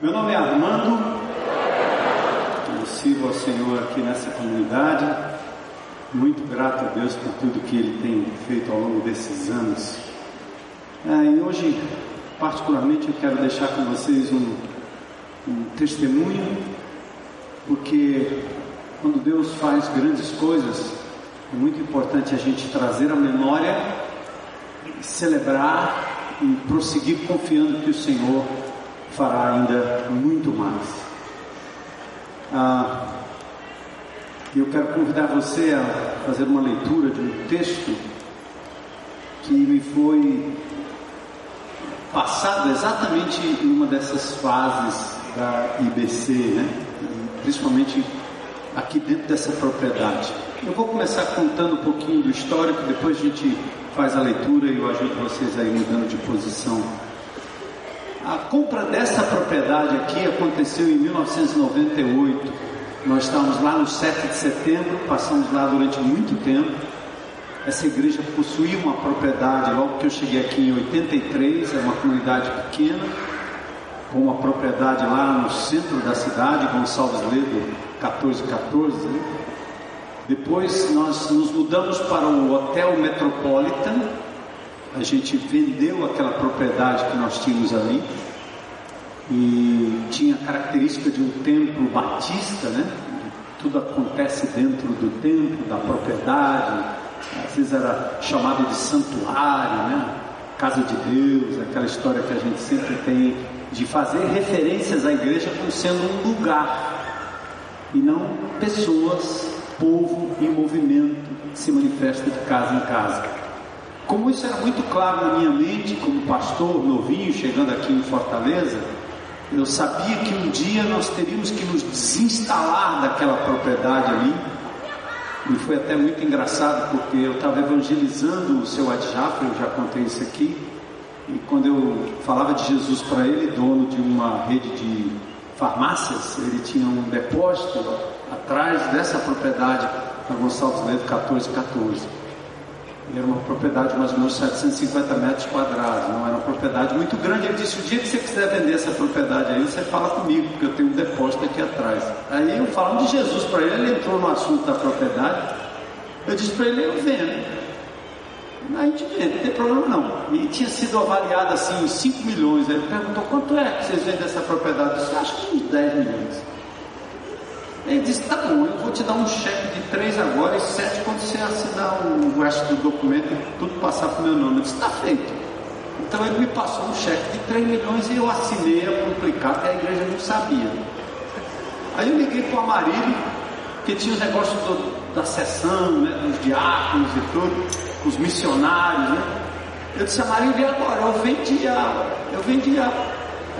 Meu nome é Armando, eu sirvo ao Senhor aqui nessa comunidade, muito grato a Deus por tudo que Ele tem feito ao longo desses anos. É, e hoje, particularmente, eu quero deixar com vocês um, um testemunho, porque quando Deus faz grandes coisas, é muito importante a gente trazer a memória, celebrar e prosseguir confiando que o Senhor fará ainda muito mais. Ah, eu quero convidar você a fazer uma leitura de um texto que me foi passado exatamente numa dessas fases da IBC, né? principalmente aqui dentro dessa propriedade. Eu vou começar contando um pouquinho do histórico, depois a gente faz a leitura e eu ajudo vocês aí mudando de posição. A compra dessa propriedade aqui aconteceu em 1998. Nós estávamos lá no 7 de setembro, passamos lá durante muito tempo. Essa igreja possuía uma propriedade logo que eu cheguei aqui em 83, é uma comunidade pequena, com uma propriedade lá no centro da cidade, Gonçalves Ledo 1414. Né? Depois nós nos mudamos para o Hotel Metropolitan, a gente vendeu aquela propriedade que nós tínhamos ali e tinha a característica de um templo batista, né? Tudo acontece dentro do templo, da propriedade. Às vezes era chamado de santuário, né? Casa de Deus, aquela história que a gente sempre tem de fazer referências à igreja como sendo um lugar e não pessoas, povo em movimento que se manifesta de casa em casa. Como isso era muito claro na minha mente, como pastor novinho chegando aqui em Fortaleza, eu sabia que um dia nós teríamos que nos desinstalar daquela propriedade ali. E foi até muito engraçado porque eu estava evangelizando o seu Adjafra, eu já contei isso aqui. E quando eu falava de Jesus para ele, dono de uma rede de farmácias, ele tinha um depósito atrás dessa propriedade na Gonçalves Ledo 1414. Era uma propriedade de mais ou menos 750 metros quadrados, não era uma propriedade muito grande. Ele disse: O dia que você quiser vender essa propriedade aí, você fala comigo, porque eu tenho um depósito aqui atrás. Aí eu falando de Jesus para ele, ele entrou no assunto da propriedade. Eu disse para ele: Eu vendo. A gente vende, não tem problema não. E tinha sido avaliado assim em 5 milhões. Ele perguntou: Quanto é que vocês vendem essa propriedade? Eu disse: Acho que uns 10 milhões. Ele disse: Tá bom, eu vou te dar um cheque de três agora e sete quando você assinar o resto do documento e tudo passar para o meu nome. Eu disse: Está feito. Então ele me passou um cheque de 3 milhões e eu assinei a publicar, que a igreja não sabia. Aí eu liguei para o Amarilho, que tinha os negócios do, da sessão, né, dos diáconos e tudo, os missionários. Né? Eu disse: Amarilho, e agora? Eu vendi a. Eu vendi a.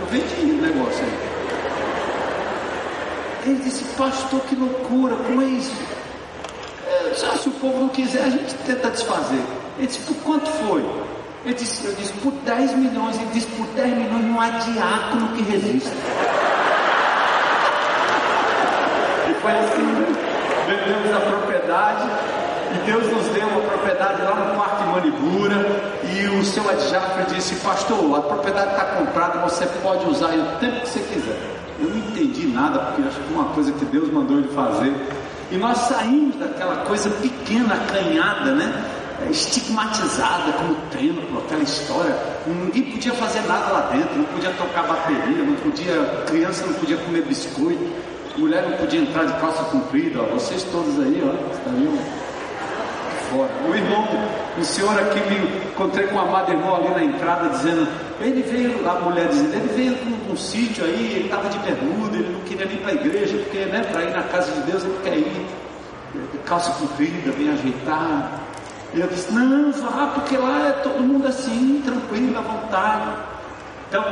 Eu vendi o negócio aí. Ele disse, pastor, que loucura, como é isso? Ah, se o povo não quiser, a gente tenta desfazer. Ele disse, por quanto foi? Ele disse, eu disse, por 10 milhões. Ele disse, por 10 milhões não há diácono que resista. e foi assim, vendemos a propriedade. E Deus nos deu uma propriedade lá no Parque Manibura. E o seu Adjafra disse, pastor, a propriedade está comprada, você pode usar o tempo que você quiser. Eu não entendi nada, porque acho que uma coisa que Deus mandou ele fazer. E nós saímos daquela coisa pequena, acanhada, né? estigmatizada como templo, aquela história. Ninguém podia fazer nada lá dentro, não podia tocar bateria, não podia, criança não podia comer biscoito, mulher não podia entrar de calça comprida. Ó, vocês todos aí, ó, estariam fora. O irmão, o senhor aqui me encontrei com um amado irmão ali na entrada dizendo, ele veio, a mulher dizendo, ele veio com um sítio aí, ele estava de bermuda, ele não queria ir para a igreja, porque né, para ir na casa de Deus ele quer ir, calça comprida, bem ajeitado. E eu disse, não, vá, porque lá é todo mundo assim, tranquilo, à vontade. Então,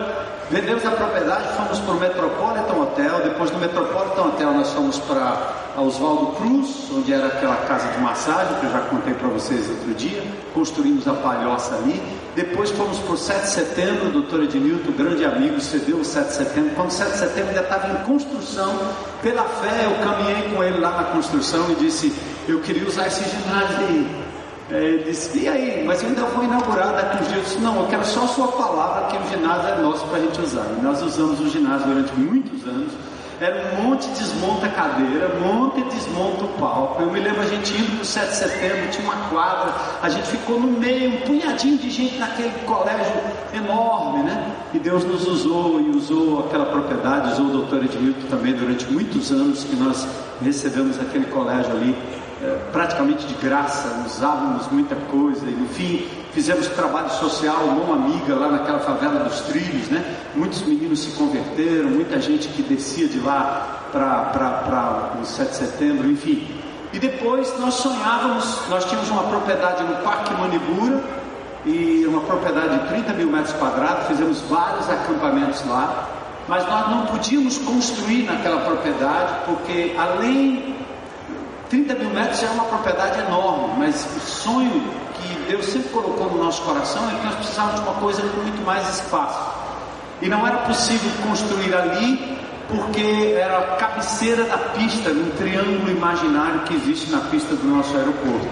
vendemos a propriedade, fomos para o Metropolitan Hotel. Depois do Metropolitan Hotel, nós fomos para Oswaldo Cruz, onde era aquela casa de massagem que eu já contei para vocês outro dia. Construímos a palhoça ali. Depois fomos para o 7 de setembro, o doutor Edmilton, grande amigo, cedeu o 7 de setembro. Quando o 7 de setembro ainda estava em construção, pela fé eu caminhei com ele lá na construção e disse: Eu queria usar esse ginásio aí. É, disse, e aí, mas eu ainda vou inaugurar daqui uns dias. Eu disse, não, eu quero só a sua palavra que o ginásio é nosso para a gente usar. E nós usamos o ginásio durante muitos anos. Era um monte desmonta a cadeira, monta e desmonta o palco. Eu me lembro a gente indo para o 7 de setembro, tinha uma quadra, a gente ficou no meio, um punhadinho de gente naquele colégio enorme, né? E Deus nos usou e usou aquela propriedade, usou o doutor Edmilton também durante muitos anos que nós recebemos aquele colégio ali praticamente de graça, usávamos muita coisa, enfim, fizemos trabalho social, mão amiga lá naquela favela dos trilhos, né? Muitos meninos se converteram, muita gente que descia de lá para o 7 de setembro, enfim. E depois nós sonhávamos, nós tínhamos uma propriedade no Parque Manibura, e uma propriedade de 30 mil metros quadrados, fizemos vários acampamentos lá, mas nós não podíamos construir naquela propriedade, porque além 30 mil metros é uma propriedade enorme, mas o sonho que Deus sempre colocou no nosso coração é que nós precisávamos de uma coisa com muito mais espaço. E não era possível construir ali porque era a cabeceira da pista, num triângulo imaginário que existe na pista do nosso aeroporto.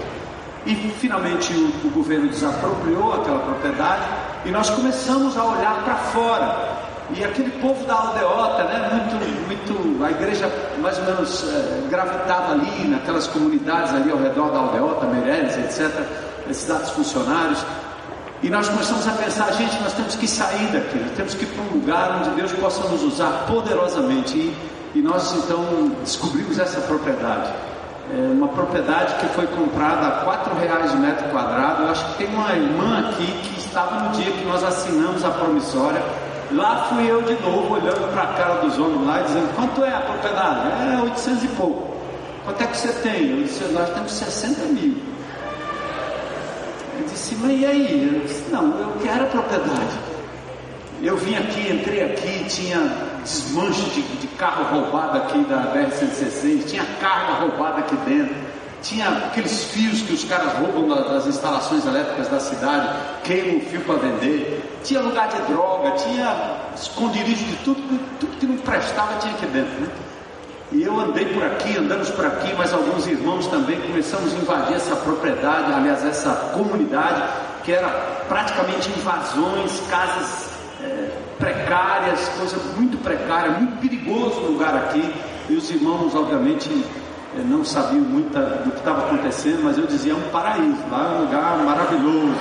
E finalmente o, o governo desapropriou aquela propriedade e nós começamos a olhar para fora e aquele povo da aldeota, né, muito, a igreja mais ou menos é, gravitava ali, naquelas comunidades ali ao redor da aldeota, Meireles, etc., esses dados funcionários. E nós começamos a pensar, gente, nós temos que sair daqui, temos que ir para um lugar onde Deus possa nos usar poderosamente. E, e nós então descobrimos essa propriedade. É uma propriedade que foi comprada a quatro reais o metro quadrado. Eu acho que tem uma irmã aqui que estava no dia que nós assinamos a promissória Lá fui eu de novo, olhando para a cara dos homens lá, dizendo: quanto é a propriedade? É 800 e pouco. Quanto é que você tem? Eu disse: nós temos 60 mil. Ele disse: mas e aí? Eu disse: não, eu quero a propriedade. Eu vim aqui, entrei aqui, tinha desmanche de, de carro roubado aqui da BR-116, tinha carga roubada aqui dentro tinha aqueles fios que os caras roubam das instalações elétricas da cidade, queimam o fio para vender, tinha lugar de droga, tinha esconderijo de tudo, tudo que não prestava tinha aqui dentro. Né? E eu andei por aqui, andamos por aqui, mas alguns irmãos também começamos a invadir essa propriedade, aliás, essa comunidade, que era praticamente invasões, casas é, precárias, coisa muito precária, muito perigoso o lugar aqui. E os irmãos, obviamente, não sabiam muito do que estava acontecendo, mas eu dizia é um paraíso, lá é um lugar maravilhoso.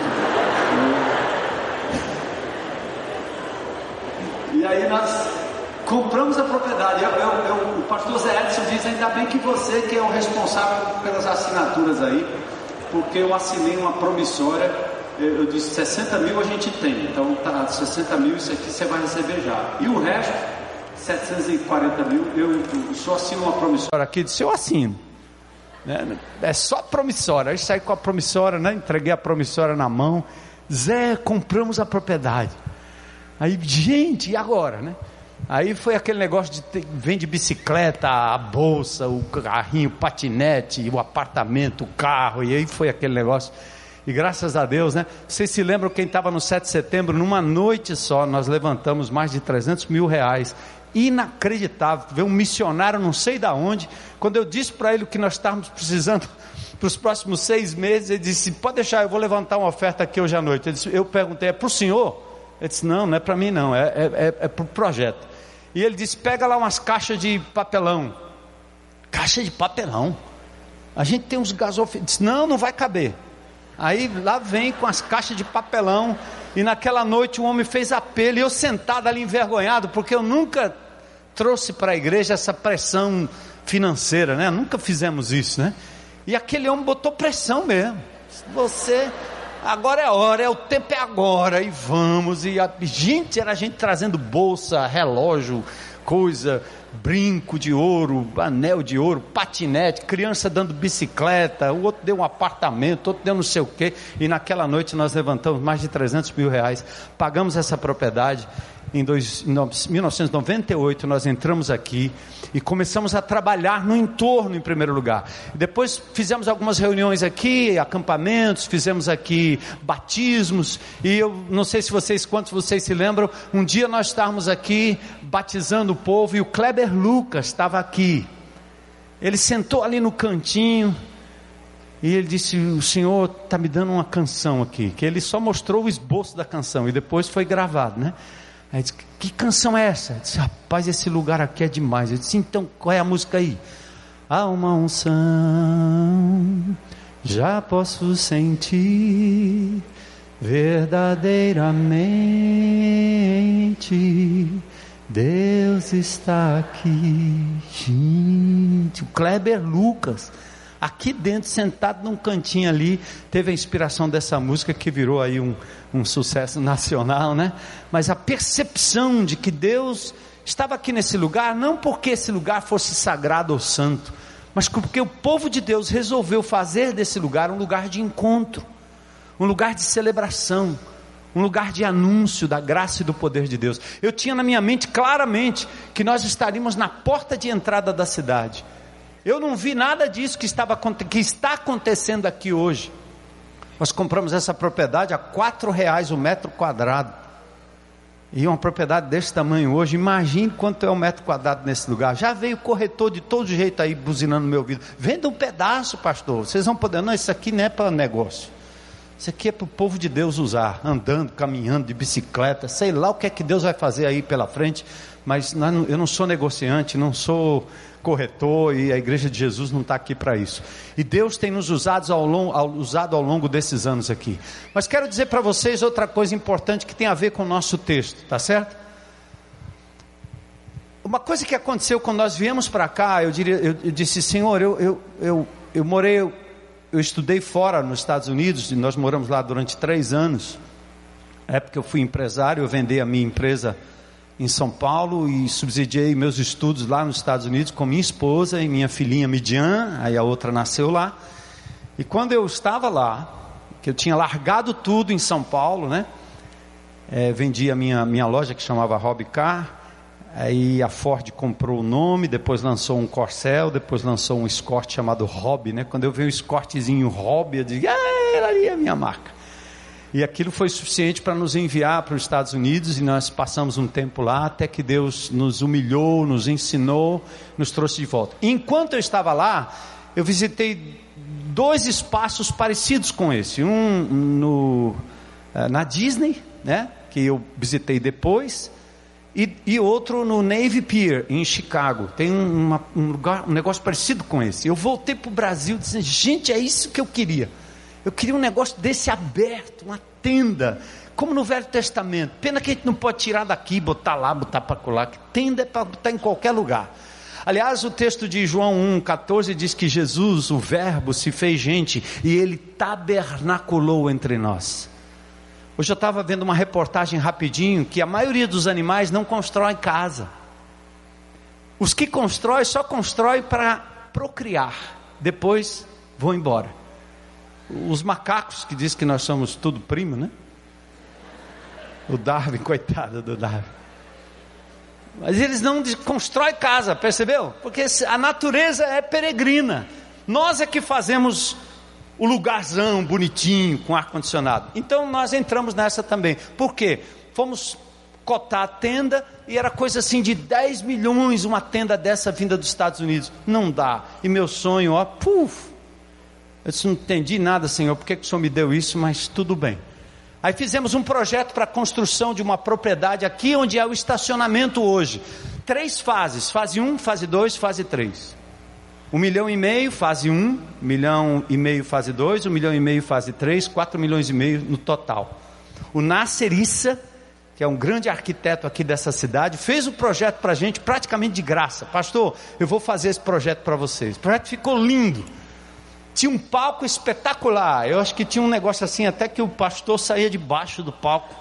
E aí nós compramos a propriedade. Eu, eu, eu, o pastor Zé Edson diz, ainda bem que você que é o responsável pelas assinaturas aí, porque eu assinei uma promissória, eu, disse 60 mil a gente tem, então tá 60 mil, isso aqui você vai receber já. E o resto 740 mil, eu só assino uma promissória aqui, disse, eu assino. Né? É só promissória. Aí saí com a promissória, né? entreguei a promissória na mão. Zé, compramos a propriedade. Aí, gente, e agora, né? Aí foi aquele negócio de ter, vende bicicleta, a bolsa, o carrinho, o patinete, o apartamento, o carro, e aí foi aquele negócio. E graças a Deus, né? Vocês se lembram quem estava no 7 de setembro, numa noite só, nós levantamos mais de 300 mil reais inacreditável. Ver um missionário, não sei da onde. Quando eu disse para ele o que nós estávamos precisando para os próximos seis meses, ele disse: Pode deixar, eu vou levantar uma oferta aqui hoje à noite. Eu, disse, eu perguntei: É para o senhor? Ele disse: Não, não é para mim, não, é, é, é, é para o projeto. E ele disse: Pega lá umas caixas de papelão. Caixa de papelão. A gente tem uns gasofilos. Disse: Não, não vai caber. Aí lá vem com as caixas de papelão. E naquela noite o homem fez apelo. E eu sentado ali envergonhado, porque eu nunca trouxe para a igreja essa pressão financeira, né? Nunca fizemos isso, né? E aquele homem botou pressão mesmo. Você, agora é a hora, é o tempo é agora, e vamos. E a gente, era a gente trazendo bolsa, relógio, coisa, brinco de ouro, anel de ouro, patinete, criança dando bicicleta, o outro deu um apartamento, outro deu não sei o quê, e naquela noite nós levantamos mais de 300 mil reais, pagamos essa propriedade, em, dois, em 1998 nós entramos aqui e começamos a trabalhar no entorno em primeiro lugar. Depois fizemos algumas reuniões aqui, acampamentos, fizemos aqui batismos e eu não sei se vocês quantos vocês se lembram, um dia nós estávamos aqui batizando o povo e o Kleber Lucas estava aqui. Ele sentou ali no cantinho E ele disse: O senhor está me dando uma canção aqui. Que ele só mostrou o esboço da canção e depois foi gravado, né? Aí disse: Que canção é essa? Eu disse: Rapaz, esse lugar aqui é demais. Eu disse: Então qual é a música aí? Há uma unção, já posso sentir verdadeiramente. Deus está aqui. Gente, o Kleber Lucas aqui dentro, sentado num cantinho ali, teve a inspiração dessa música que virou aí um, um sucesso nacional, né? Mas a percepção de que Deus estava aqui nesse lugar, não porque esse lugar fosse sagrado ou santo, mas porque o povo de Deus resolveu fazer desse lugar um lugar de encontro, um lugar de celebração, um lugar de anúncio da graça e do poder de Deus. Eu tinha na minha mente claramente que nós estaríamos na porta de entrada da cidade. Eu não vi nada disso que, estava, que está acontecendo aqui hoje. Nós compramos essa propriedade a quatro reais o metro quadrado. E uma propriedade desse tamanho hoje, imagine quanto é um metro quadrado nesse lugar. Já veio corretor de todo jeito aí buzinando no meu ouvido. Venda um pedaço, pastor. Vocês vão poder. Não, isso aqui não é para negócio. Isso aqui é para o povo de Deus usar, andando, caminhando, de bicicleta, sei lá o que é que Deus vai fazer aí pela frente, mas eu não sou negociante, não sou corretor e a igreja de Jesus não está aqui para isso. E Deus tem nos usado ao, longo, usado ao longo desses anos aqui. Mas quero dizer para vocês outra coisa importante que tem a ver com o nosso texto, tá certo? Uma coisa que aconteceu quando nós viemos para cá, eu, diria, eu, eu, disse, Senhor, eu, eu, eu, eu morei, eu, eu estudei fora nos Estados Unidos, e nós moramos lá durante três anos. Na época eu fui empresário, eu vendi a minha empresa em São Paulo e subsidiei meus estudos lá nos Estados Unidos com minha esposa e minha filhinha Midian, aí a outra nasceu lá. E quando eu estava lá, que eu tinha largado tudo em São Paulo, né? É, vendi a minha, minha loja que chamava Hobby Car, aí a Ford comprou o nome, depois lançou um Corcel, depois lançou um Escort chamado Hobby, né? Quando eu vi o Escortezinho Hobby, eu digo, ah, ali é a minha marca. E aquilo foi suficiente para nos enviar para os Estados Unidos e nós passamos um tempo lá até que Deus nos humilhou, nos ensinou, nos trouxe de volta. Enquanto eu estava lá, eu visitei dois espaços parecidos com esse. Um no, eh, na Disney, né, que eu visitei depois, e, e outro no Navy Pier, em Chicago. Tem uma, um, lugar, um negócio parecido com esse. Eu voltei para o Brasil dizendo, gente, é isso que eu queria. Eu queria um negócio desse aberto, uma tenda, como no Velho Testamento. Pena que a gente não pode tirar daqui, botar lá, botar para colar. Que tenda é para botar em qualquer lugar. Aliás, o texto de João 1,14 diz que Jesus, o Verbo, se fez gente e ele tabernaculou entre nós. Hoje eu estava vendo uma reportagem rapidinho que a maioria dos animais não constrói casa. Os que constroem só constroem para procriar, depois vão embora os macacos que diz que nós somos tudo primo, né? O Darwin, coitado do Darwin. Mas eles não constroem casa, percebeu? Porque a natureza é peregrina. Nós é que fazemos o lugarzão bonitinho, com ar-condicionado. Então nós entramos nessa também. Por quê? Fomos cotar a tenda e era coisa assim de 10 milhões uma tenda dessa vinda dos Estados Unidos. Não dá. E meu sonho, ó, puf, eu disse, não entendi nada, Senhor, por que, que o Senhor me deu isso, mas tudo bem. Aí fizemos um projeto para a construção de uma propriedade aqui onde é o estacionamento hoje. Três fases, fase 1, fase 2, fase 3. Um milhão e meio, fase 1, um milhão e meio, fase 2, um milhão e meio, fase 3, quatro milhões e meio no total. O Nasser Issa, que é um grande arquiteto aqui dessa cidade, fez o projeto para a gente praticamente de graça. Pastor, eu vou fazer esse projeto para vocês. O projeto ficou lindo. Tinha um palco espetacular. Eu acho que tinha um negócio assim, até que o pastor saía debaixo do palco.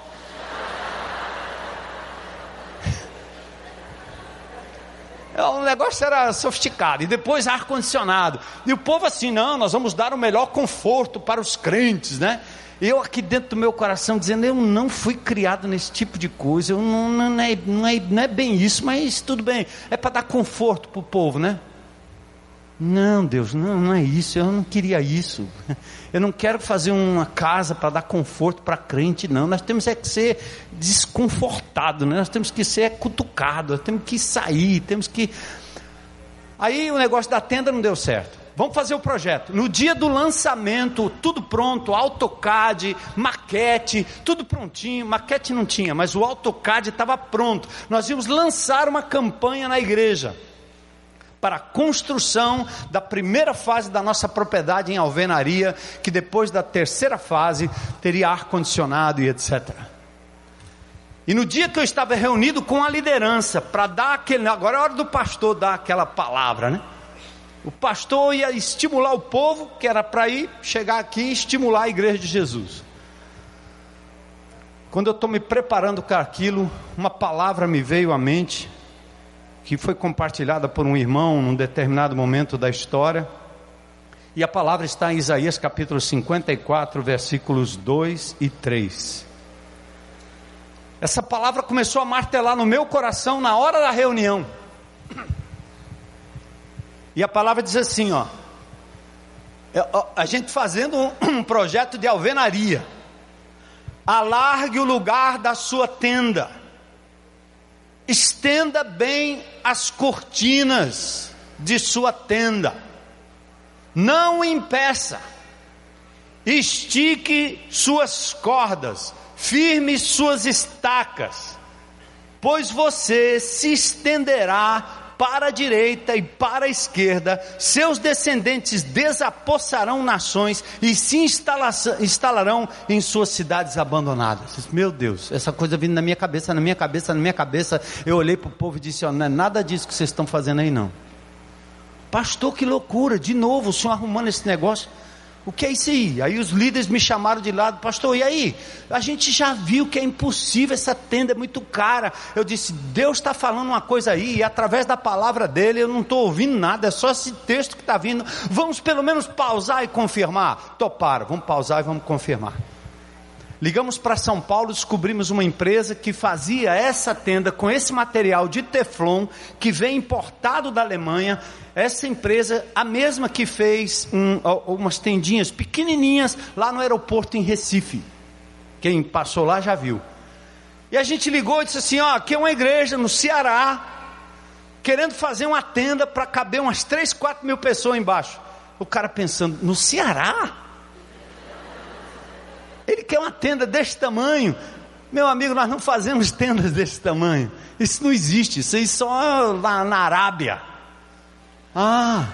O negócio era sofisticado. E depois ar-condicionado. E o povo assim, não, nós vamos dar o melhor conforto para os crentes, né? Eu aqui dentro do meu coração dizendo, eu não fui criado nesse tipo de coisa. Eu não, não, é, não, é, não é bem isso, mas tudo bem. É para dar conforto para o povo, né? Não, Deus, não, não é isso. Eu não queria isso. Eu não quero fazer uma casa para dar conforto para crente, não. Nós temos é que ser desconfortado, né? nós temos que ser cutucado, nós temos que sair, temos que. Aí o negócio da tenda não deu certo. vamos fazer o projeto. No dia do lançamento, tudo pronto, AutoCAD, maquete, tudo prontinho. Maquete não tinha, mas o AutoCAD estava pronto. Nós íamos lançar uma campanha na igreja para a construção da primeira fase da nossa propriedade em alvenaria, que depois da terceira fase teria ar-condicionado e etc. E no dia que eu estava reunido com a liderança para dar aquele. Agora é hora do pastor dar aquela palavra, né? O pastor ia estimular o povo, que era para ir chegar aqui e estimular a igreja de Jesus. Quando eu estou me preparando para aquilo, uma palavra me veio à mente que foi compartilhada por um irmão num determinado momento da história. E a palavra está em Isaías capítulo 54, versículos 2 e 3. Essa palavra começou a martelar no meu coração na hora da reunião. E a palavra diz assim, ó. É, a gente fazendo um projeto de alvenaria. Alargue o lugar da sua tenda estenda bem as cortinas de sua tenda, não impeça, estique suas cordas, firme suas estacas, pois você se estenderá para a direita e para a esquerda, seus descendentes desapossarão nações e se instalarão em suas cidades abandonadas. Meu Deus, essa coisa vindo na minha cabeça, na minha cabeça, na minha cabeça. Eu olhei para o povo e disse: oh, Não é nada disso que vocês estão fazendo aí, não. Pastor, que loucura, de novo o senhor arrumando esse negócio. O que é isso aí? Aí os líderes me chamaram de lado, pastor, e aí? A gente já viu que é impossível, essa tenda é muito cara. Eu disse, Deus está falando uma coisa aí, e através da palavra dele eu não estou ouvindo nada, é só esse texto que está vindo. Vamos pelo menos pausar e confirmar. Toparam, vamos pausar e vamos confirmar. Ligamos para São Paulo, descobrimos uma empresa que fazia essa tenda com esse material de Teflon que vem importado da Alemanha. Essa empresa, a mesma que fez um, umas tendinhas pequenininhas lá no aeroporto em Recife. Quem passou lá já viu. E a gente ligou e disse assim: ó, aqui é uma igreja no Ceará, querendo fazer uma tenda para caber umas 3, 4 mil pessoas embaixo. O cara pensando: no Ceará? Ele quer uma tenda desse tamanho. Meu amigo, nós não fazemos tendas desse tamanho. Isso não existe. Isso aí só lá na Arábia. Ah,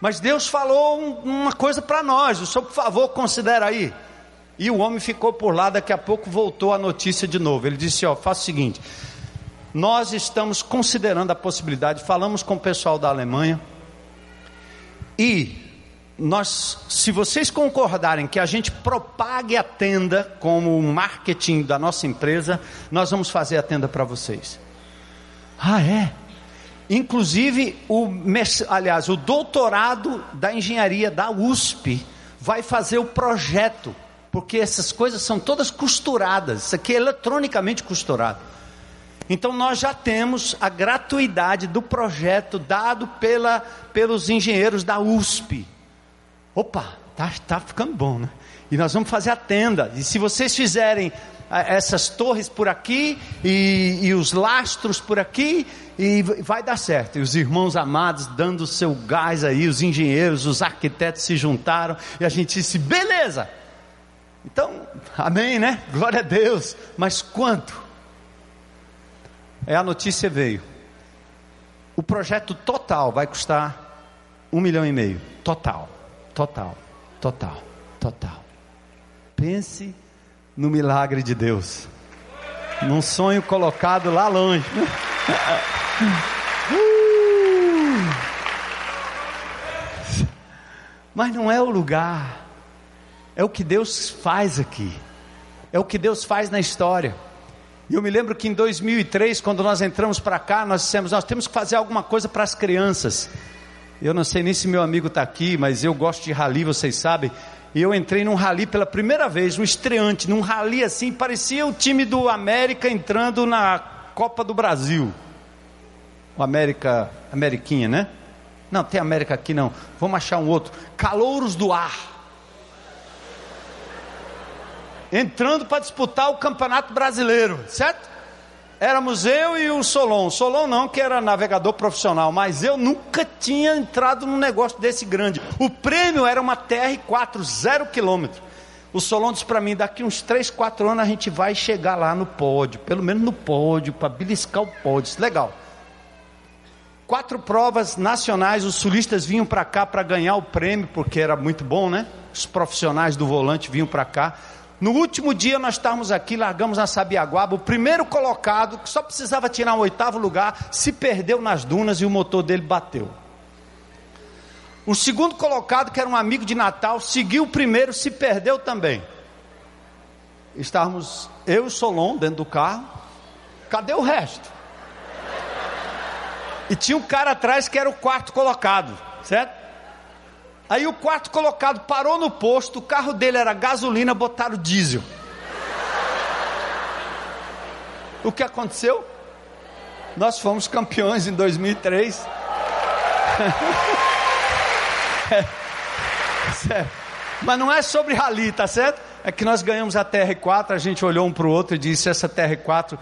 mas Deus falou uma coisa para nós. O senhor, por favor, considera aí. E o homem ficou por lá. Daqui a pouco voltou a notícia de novo. Ele disse: Ó, faça o seguinte. Nós estamos considerando a possibilidade. Falamos com o pessoal da Alemanha. E nós, se vocês concordarem que a gente propague a tenda como marketing da nossa empresa, nós vamos fazer a tenda para vocês. Ah, é? Inclusive, o, aliás, o doutorado da engenharia da USP vai fazer o projeto, porque essas coisas são todas costuradas, isso aqui é eletronicamente costurado. Então nós já temos a gratuidade do projeto dado pela, pelos engenheiros da USP opa, tá, tá ficando bom, né? E nós vamos fazer a tenda. E se vocês fizerem ah, essas torres por aqui e, e, os lastros por aqui e vai dar certo. E os irmãos amados dando o seu gás aí, os engenheiros, os arquitetos se juntaram e a gente disse: beleza. Então, amém, né? Glória a Deus. Mas quanto? É a notícia veio. O projeto total vai custar um milhão e meio. Total. Total, total, total. Pense no milagre de Deus. Num sonho colocado lá longe. uh! Mas não é o lugar. É o que Deus faz aqui. É o que Deus faz na história. E eu me lembro que em 2003, quando nós entramos para cá, nós dissemos: nós temos que fazer alguma coisa para as crianças. Eu não sei nem se meu amigo está aqui, mas eu gosto de rally, vocês sabem. E eu entrei num rally pela primeira vez, um estreante, num rally assim, parecia o time do América entrando na Copa do Brasil. O América, Ameriquinha, né? Não, tem América aqui não. Vamos achar um outro. Calouros do Ar. Entrando para disputar o Campeonato Brasileiro, certo? Éramos eu e o Solon. Solon não, que era navegador profissional, mas eu nunca tinha entrado num negócio desse grande. O prêmio era uma TR4, zero quilômetro. O Solon disse para mim: daqui uns 3, 4 anos a gente vai chegar lá no pódio, pelo menos no pódio, para beliscar o pódio. Legal. Quatro provas nacionais, os sulistas vinham para cá para ganhar o prêmio, porque era muito bom, né? Os profissionais do volante vinham para cá. No último dia nós estávamos aqui, largamos na Sabiaguaba, o primeiro colocado, que só precisava tirar um oitavo lugar, se perdeu nas dunas e o motor dele bateu. O segundo colocado, que era um amigo de Natal, seguiu o primeiro, se perdeu também. Estávamos eu e o Solon dentro do carro. Cadê o resto? E tinha um cara atrás que era o quarto colocado, certo? Aí o quarto colocado parou no posto, o carro dele era gasolina, botaram diesel. O que aconteceu? Nós fomos campeões em 2003. é, Mas não é sobre rally, tá certo? É que nós ganhamos a TR4, a gente olhou um para o outro e disse: essa TR4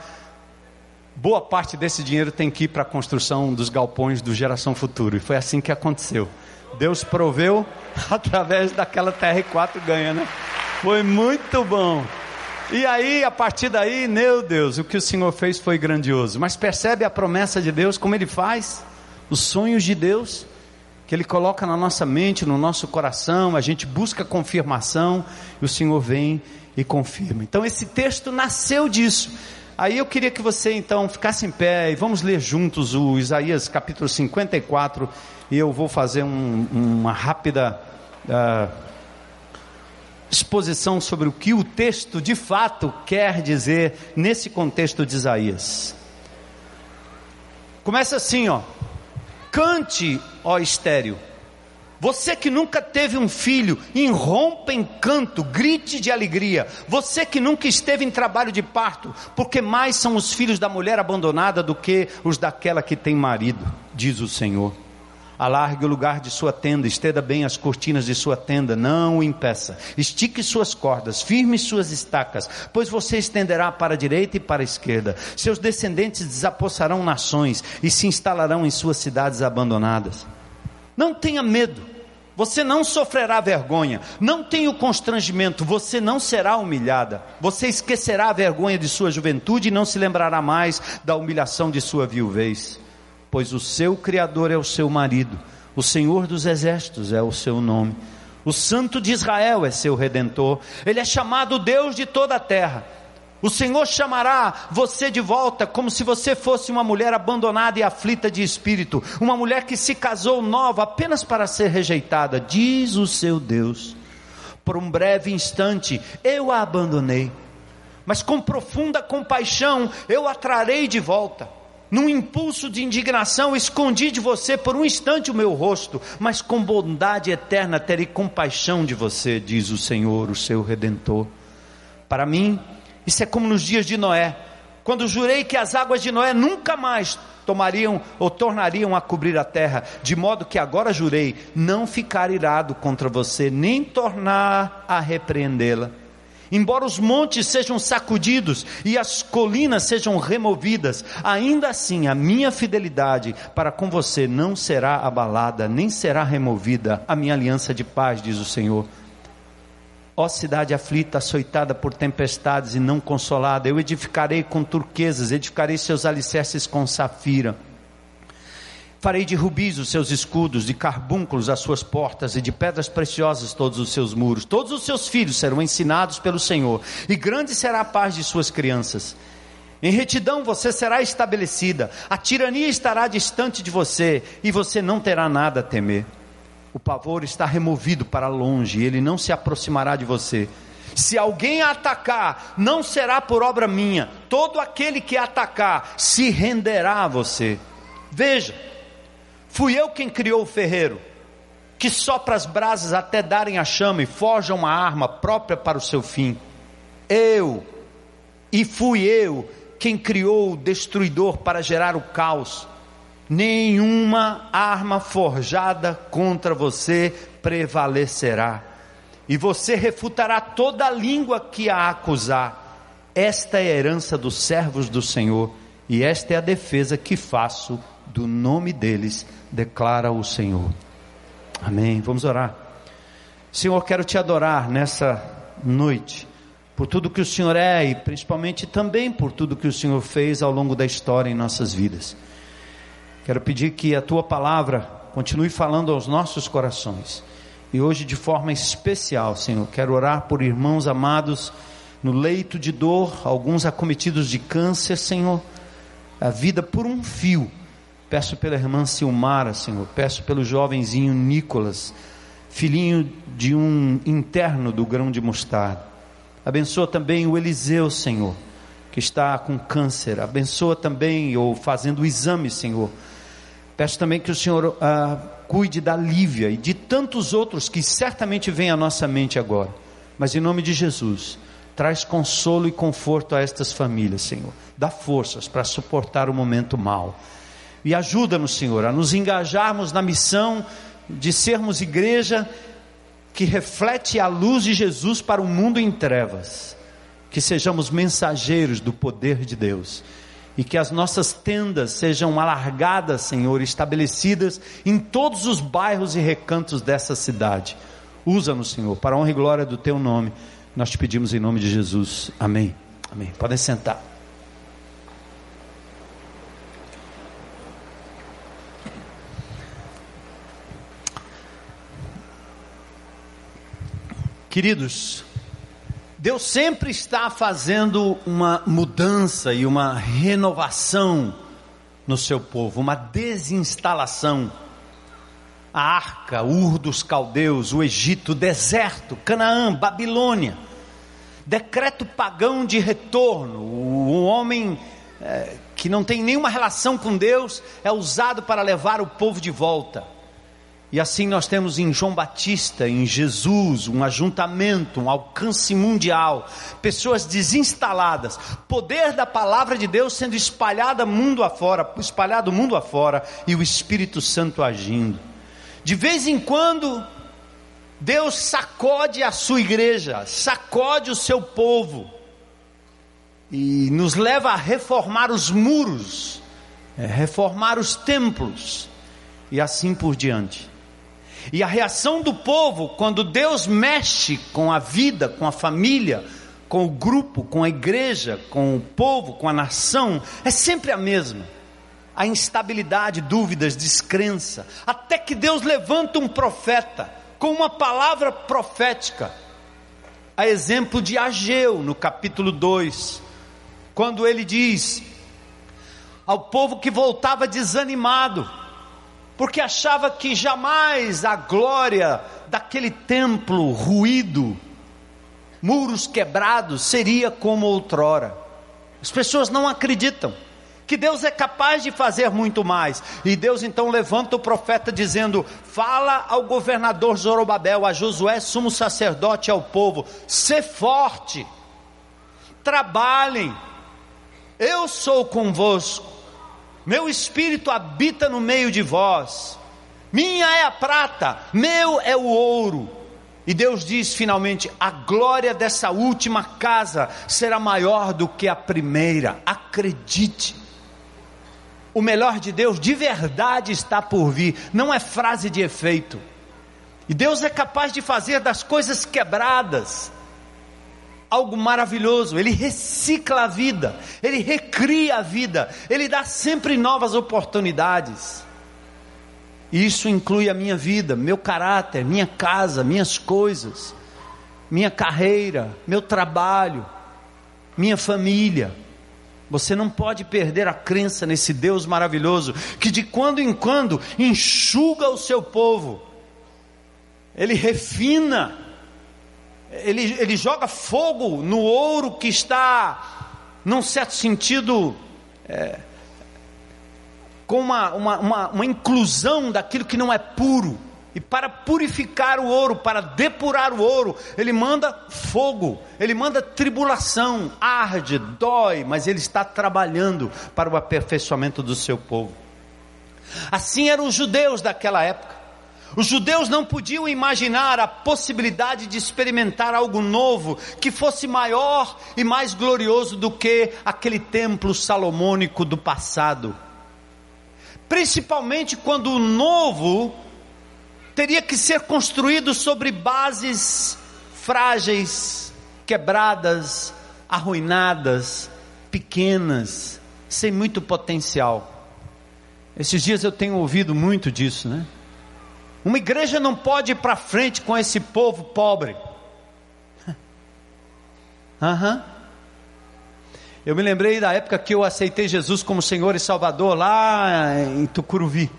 boa parte desse dinheiro tem que ir para a construção dos galpões do Geração Futuro. E foi assim que aconteceu. Deus proveu através daquela TR4 ganha, né? Foi muito bom. E aí, a partir daí, meu Deus, o que o Senhor fez foi grandioso. Mas percebe a promessa de Deus, como Ele faz? Os sonhos de Deus, que Ele coloca na nossa mente, no nosso coração, a gente busca confirmação, e o Senhor vem e confirma. Então, esse texto nasceu disso. Aí eu queria que você então ficasse em pé e vamos ler juntos o Isaías capítulo 54 e eu vou fazer um, uma rápida uh, exposição sobre o que o texto de fato quer dizer nesse contexto de Isaías. Começa assim, ó. Cante, ó estéreo você que nunca teve um filho, irrompa em canto, grite de alegria. Você que nunca esteve em trabalho de parto, porque mais são os filhos da mulher abandonada do que os daquela que tem marido, diz o Senhor. Alargue o lugar de sua tenda, estenda bem as cortinas de sua tenda, não o impeça. Estique suas cordas, firme suas estacas, pois você estenderá para a direita e para a esquerda. Seus descendentes desapossarão nações e se instalarão em suas cidades abandonadas. Não tenha medo, você não sofrerá vergonha, não tenha o constrangimento, você não será humilhada. Você esquecerá a vergonha de sua juventude e não se lembrará mais da humilhação de sua viuvez. Pois o seu Criador é o seu marido, o Senhor dos exércitos é o seu nome. O Santo de Israel é seu redentor, ele é chamado Deus de toda a terra. O Senhor chamará você de volta como se você fosse uma mulher abandonada e aflita de espírito, uma mulher que se casou nova apenas para ser rejeitada, diz o seu Deus. Por um breve instante eu a abandonei, mas com profunda compaixão eu a trarei de volta. Num impulso de indignação, escondi de você por um instante o meu rosto, mas com bondade eterna terei compaixão de você, diz o Senhor, o seu redentor. Para mim, isso é como nos dias de Noé, quando jurei que as águas de Noé nunca mais tomariam ou tornariam a cobrir a terra, de modo que agora jurei não ficar irado contra você, nem tornar a repreendê-la. Embora os montes sejam sacudidos e as colinas sejam removidas, ainda assim a minha fidelidade para com você não será abalada, nem será removida a minha aliança de paz, diz o Senhor. Ó cidade aflita, açoitada por tempestades e não consolada, eu edificarei com turquesas, edificarei seus alicerces com safira. Farei de rubis os seus escudos, de carbúnculos as suas portas, e de pedras preciosas todos os seus muros. Todos os seus filhos serão ensinados pelo Senhor, e grande será a paz de suas crianças. Em retidão você será estabelecida, a tirania estará distante de você, e você não terá nada a temer o pavor está removido para longe, ele não se aproximará de você. Se alguém atacar, não será por obra minha, todo aquele que atacar se renderá a você. Veja, fui eu quem criou o ferreiro, que sopra as brasas até darem a chama e forja uma arma própria para o seu fim. Eu, e fui eu quem criou o destruidor para gerar o caos nenhuma arma forjada contra você prevalecerá, e você refutará toda língua que a acusar. Esta é a herança dos servos do Senhor, e esta é a defesa que faço do nome deles, declara o Senhor. Amém. Vamos orar. Senhor, quero te adorar nessa noite, por tudo que o Senhor é e principalmente também por tudo que o Senhor fez ao longo da história em nossas vidas. Quero pedir que a tua palavra continue falando aos nossos corações. E hoje, de forma especial, Senhor, quero orar por irmãos amados no leito de dor, alguns acometidos de câncer, Senhor, a vida por um fio. Peço pela irmã Silmara, Senhor, peço pelo jovenzinho Nicolas, filhinho de um interno do grão de mostarda. Abençoa também o Eliseu, Senhor, que está com câncer. Abençoa também, ou fazendo o exame, Senhor Peço também que o Senhor ah, cuide da Lívia e de tantos outros que certamente vêm à nossa mente agora. Mas em nome de Jesus, traz consolo e conforto a estas famílias, Senhor. Dá forças para suportar o momento mal. E ajuda-nos, Senhor, a nos engajarmos na missão de sermos igreja que reflete a luz de Jesus para o mundo em trevas. Que sejamos mensageiros do poder de Deus e que as nossas tendas sejam alargadas, Senhor, estabelecidas em todos os bairros e recantos dessa cidade. Usa-nos, Senhor, para a honra e glória do Teu nome. Nós te pedimos em nome de Jesus. Amém. Amém. Podem sentar. Queridos, Deus sempre está fazendo uma mudança e uma renovação no seu povo, uma desinstalação. A arca, Ur dos caldeus, o Egito, o deserto, Canaã, Babilônia, decreto pagão de retorno. O homem é, que não tem nenhuma relação com Deus é usado para levar o povo de volta. E assim nós temos em João Batista, em Jesus, um ajuntamento, um alcance mundial, pessoas desinstaladas, poder da palavra de Deus sendo espalhada mundo afora, espalhado mundo afora e o Espírito Santo agindo. De vez em quando, Deus sacode a sua igreja, sacode o seu povo e nos leva a reformar os muros, é, reformar os templos e assim por diante. E a reação do povo quando Deus mexe com a vida, com a família, com o grupo, com a igreja, com o povo, com a nação, é sempre a mesma. A instabilidade, dúvidas, descrença, até que Deus levanta um profeta com uma palavra profética. A exemplo de Ageu, no capítulo 2, quando ele diz ao povo que voltava desanimado: porque achava que jamais a glória daquele templo ruído, muros quebrados, seria como outrora. As pessoas não acreditam que Deus é capaz de fazer muito mais. E Deus então levanta o profeta dizendo: Fala ao governador Zorobabel, a Josué, sumo sacerdote, ao povo: Sê forte, trabalhem, eu sou convosco meu espírito habita no meio de vós, minha é a prata, meu é o ouro. E Deus diz finalmente: a glória dessa última casa será maior do que a primeira, acredite. O melhor de Deus de verdade está por vir, não é frase de efeito. E Deus é capaz de fazer das coisas quebradas, algo maravilhoso, ele recicla a vida, ele recria a vida, ele dá sempre novas oportunidades. E isso inclui a minha vida, meu caráter, minha casa, minhas coisas, minha carreira, meu trabalho, minha família. Você não pode perder a crença nesse Deus maravilhoso que de quando em quando enxuga o seu povo, ele refina, ele, ele joga fogo no ouro que está, num certo sentido, é, com uma, uma, uma, uma inclusão daquilo que não é puro. E para purificar o ouro, para depurar o ouro, ele manda fogo, ele manda tribulação, arde, dói, mas ele está trabalhando para o aperfeiçoamento do seu povo. Assim eram os judeus daquela época. Os judeus não podiam imaginar a possibilidade de experimentar algo novo que fosse maior e mais glorioso do que aquele templo salomônico do passado. Principalmente quando o novo teria que ser construído sobre bases frágeis, quebradas, arruinadas, pequenas, sem muito potencial. Esses dias eu tenho ouvido muito disso, né? Uma igreja não pode ir para frente com esse povo pobre. Uhum. Eu me lembrei da época que eu aceitei Jesus como Senhor e Salvador lá em Tucuruvi.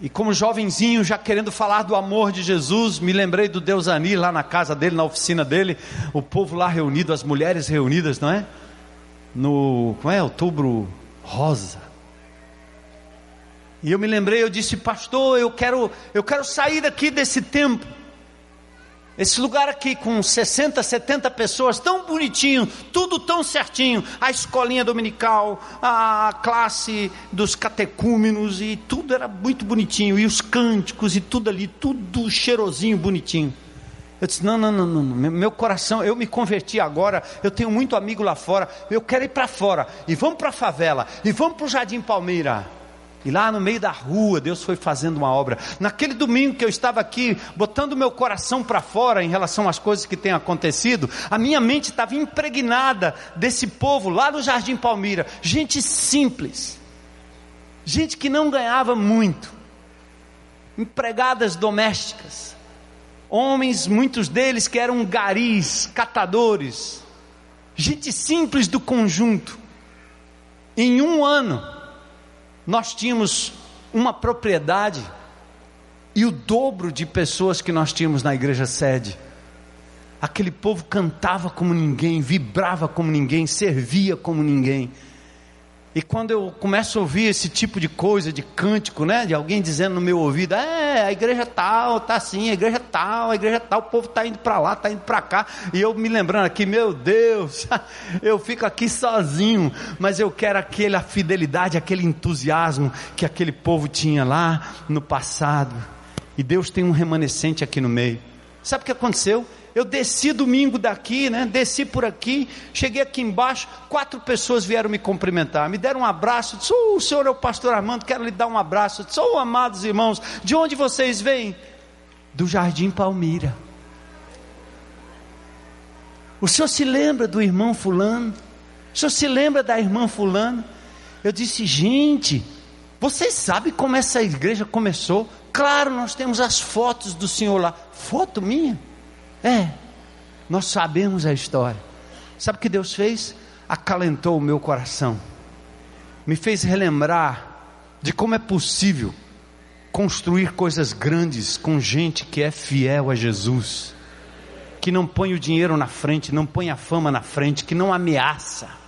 E como jovenzinho, já querendo falar do amor de Jesus, me lembrei do Deus Ani lá na casa dele, na oficina dele, o povo lá reunido, as mulheres reunidas, não é? No, como é? Outubro rosa. E eu me lembrei, eu disse, pastor, eu quero, eu quero sair daqui desse tempo. Esse lugar aqui com 60, 70 pessoas, tão bonitinho, tudo tão certinho, a escolinha dominical, a classe dos catecúmenos e tudo era muito bonitinho, e os cânticos e tudo ali, tudo cheirosinho, bonitinho. Eu disse: não, não, não, não, meu coração, eu me converti agora, eu tenho muito amigo lá fora, eu quero ir para fora, e vamos para a favela, e vamos para o Jardim Palmeira. E lá no meio da rua, Deus foi fazendo uma obra. Naquele domingo que eu estava aqui, botando meu coração para fora em relação às coisas que têm acontecido, a minha mente estava impregnada desse povo lá no Jardim Palmira. Gente simples, gente que não ganhava muito, empregadas domésticas, homens, muitos deles que eram garis, catadores, gente simples do conjunto. Em um ano, nós tínhamos uma propriedade e o dobro de pessoas que nós tínhamos na igreja sede. Aquele povo cantava como ninguém, vibrava como ninguém, servia como ninguém. E quando eu começo a ouvir esse tipo de coisa, de cântico, né, de alguém dizendo no meu ouvido, é, a igreja tal, tá assim, a igreja tal, a igreja tal, o povo está indo para lá, está indo para cá, e eu me lembrando aqui, meu Deus, eu fico aqui sozinho, mas eu quero aquela fidelidade, aquele entusiasmo que aquele povo tinha lá no passado. E Deus tem um remanescente aqui no meio. Sabe o que aconteceu? Eu desci domingo daqui, né? Desci por aqui, cheguei aqui embaixo, quatro pessoas vieram me cumprimentar, me deram um abraço, disse, oh, o senhor é o pastor Armando, quero lhe dar um abraço. Disse, oh, amados irmãos, de onde vocês vêm? Do Jardim Palmira. O senhor se lembra do irmão fulano? O senhor se lembra da irmã fulano? Eu disse, gente, vocês sabem como essa igreja começou? Claro, nós temos as fotos do senhor lá. Foto minha? É, nós sabemos a história. Sabe o que Deus fez? Acalentou o meu coração, me fez relembrar de como é possível construir coisas grandes com gente que é fiel a Jesus, que não põe o dinheiro na frente, não põe a fama na frente, que não ameaça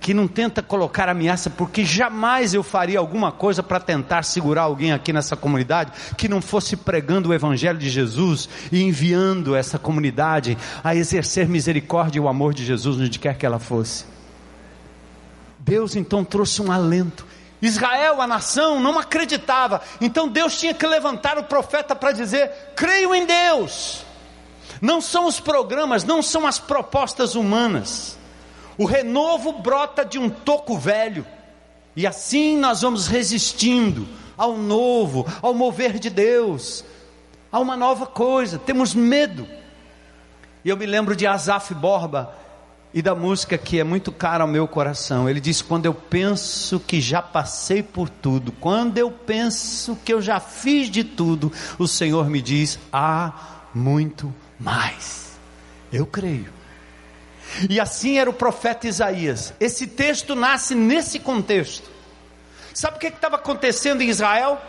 que não tenta colocar ameaça, porque jamais eu faria alguma coisa para tentar segurar alguém aqui nessa comunidade que não fosse pregando o Evangelho de Jesus e enviando essa comunidade a exercer misericórdia e o amor de Jesus onde quer que ela fosse. Deus então trouxe um alento. Israel, a nação, não acreditava, então Deus tinha que levantar o profeta para dizer: creio em Deus. Não são os programas, não são as propostas humanas o renovo brota de um toco velho, e assim nós vamos resistindo ao novo, ao mover de Deus, a uma nova coisa. Temos medo. E eu me lembro de Asaf Borba e da música que é muito cara ao meu coração. Ele diz: Quando eu penso que já passei por tudo, quando eu penso que eu já fiz de tudo, o Senhor me diz: há muito mais. Eu creio. E assim era o profeta Isaías. Esse texto nasce nesse contexto. Sabe o que estava acontecendo em Israel?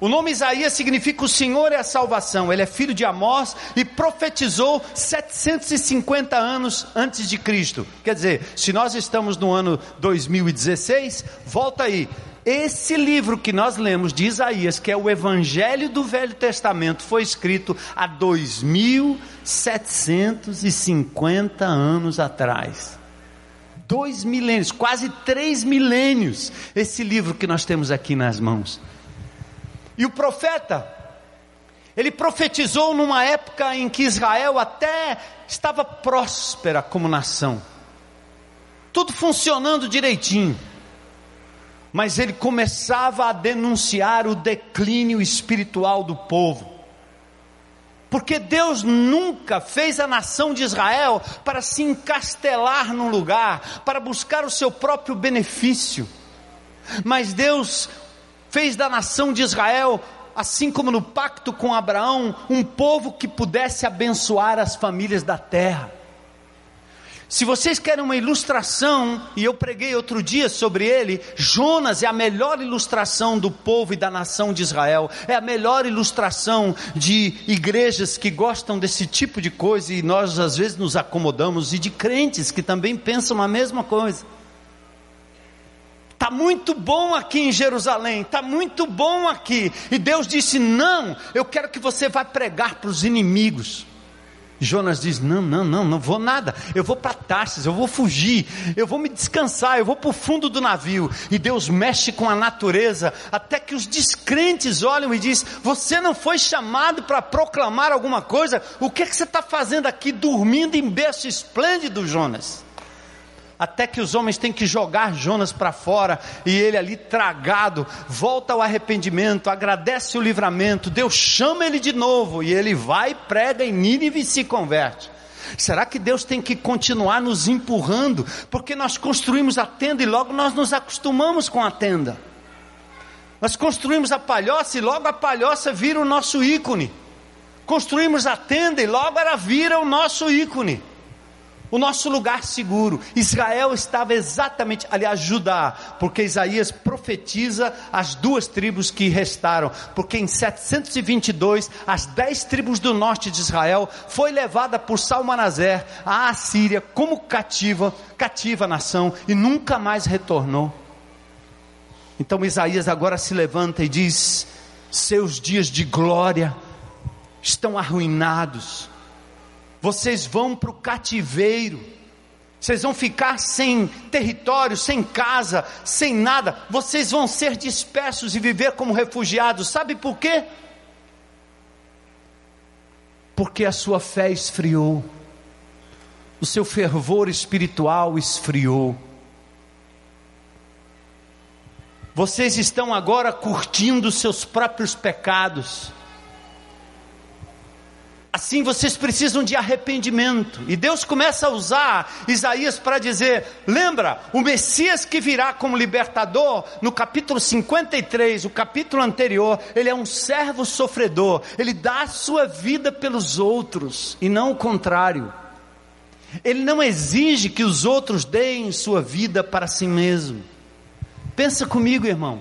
O nome Isaías significa o Senhor é a salvação. Ele é filho de Amós e profetizou 750 anos antes de Cristo. Quer dizer, se nós estamos no ano 2016, volta aí. Esse livro que nós lemos de Isaías, que é o Evangelho do Velho Testamento, foi escrito há 2750 anos atrás. Dois milênios, quase três milênios, esse livro que nós temos aqui nas mãos. E o profeta, ele profetizou numa época em que Israel até estava próspera como nação, tudo funcionando direitinho, mas ele começava a denunciar o declínio espiritual do povo. Porque Deus nunca fez a nação de Israel para se encastelar num lugar, para buscar o seu próprio benefício. Mas Deus fez da nação de Israel, assim como no pacto com Abraão, um povo que pudesse abençoar as famílias da terra. Se vocês querem uma ilustração, e eu preguei outro dia sobre ele, Jonas é a melhor ilustração do povo e da nação de Israel, é a melhor ilustração de igrejas que gostam desse tipo de coisa e nós às vezes nos acomodamos, e de crentes que também pensam a mesma coisa. Está muito bom aqui em Jerusalém, está muito bom aqui. E Deus disse: Não, eu quero que você vá pregar para os inimigos. Jonas diz: Não, não, não, não vou nada. Eu vou para Tarsis, eu vou fugir, eu vou me descansar, eu vou para o fundo do navio. E Deus mexe com a natureza, até que os descrentes olham e diz: Você não foi chamado para proclamar alguma coisa? O que, é que você está fazendo aqui dormindo em berço esplêndido, Jonas? Até que os homens têm que jogar Jonas para fora, e ele ali tragado, volta ao arrependimento, agradece o livramento, Deus chama ele de novo, e ele vai, prega em Nínive e se converte. Será que Deus tem que continuar nos empurrando? Porque nós construímos a tenda e logo nós nos acostumamos com a tenda. Nós construímos a palhoça e logo a palhoça vira o nosso ícone. Construímos a tenda e logo ela vira o nosso ícone o nosso lugar seguro. Israel estava exatamente, aliás, Judá, porque Isaías profetiza as duas tribos que restaram, porque em 722 as dez tribos do norte de Israel foi levada por Salmanazer à Assíria como cativa, cativa nação e nunca mais retornou. Então Isaías agora se levanta e diz: seus dias de glória estão arruinados vocês vão para o cativeiro, vocês vão ficar sem território, sem casa, sem nada, vocês vão ser dispersos e viver como refugiados, sabe por quê? Porque a sua fé esfriou, o seu fervor espiritual esfriou. Vocês estão agora curtindo seus próprios pecados Assim vocês precisam de arrependimento. E Deus começa a usar Isaías para dizer: lembra, o Messias que virá como libertador, no capítulo 53, o capítulo anterior, ele é um servo sofredor, ele dá a sua vida pelos outros e não o contrário. Ele não exige que os outros deem sua vida para si mesmo. Pensa comigo, irmão.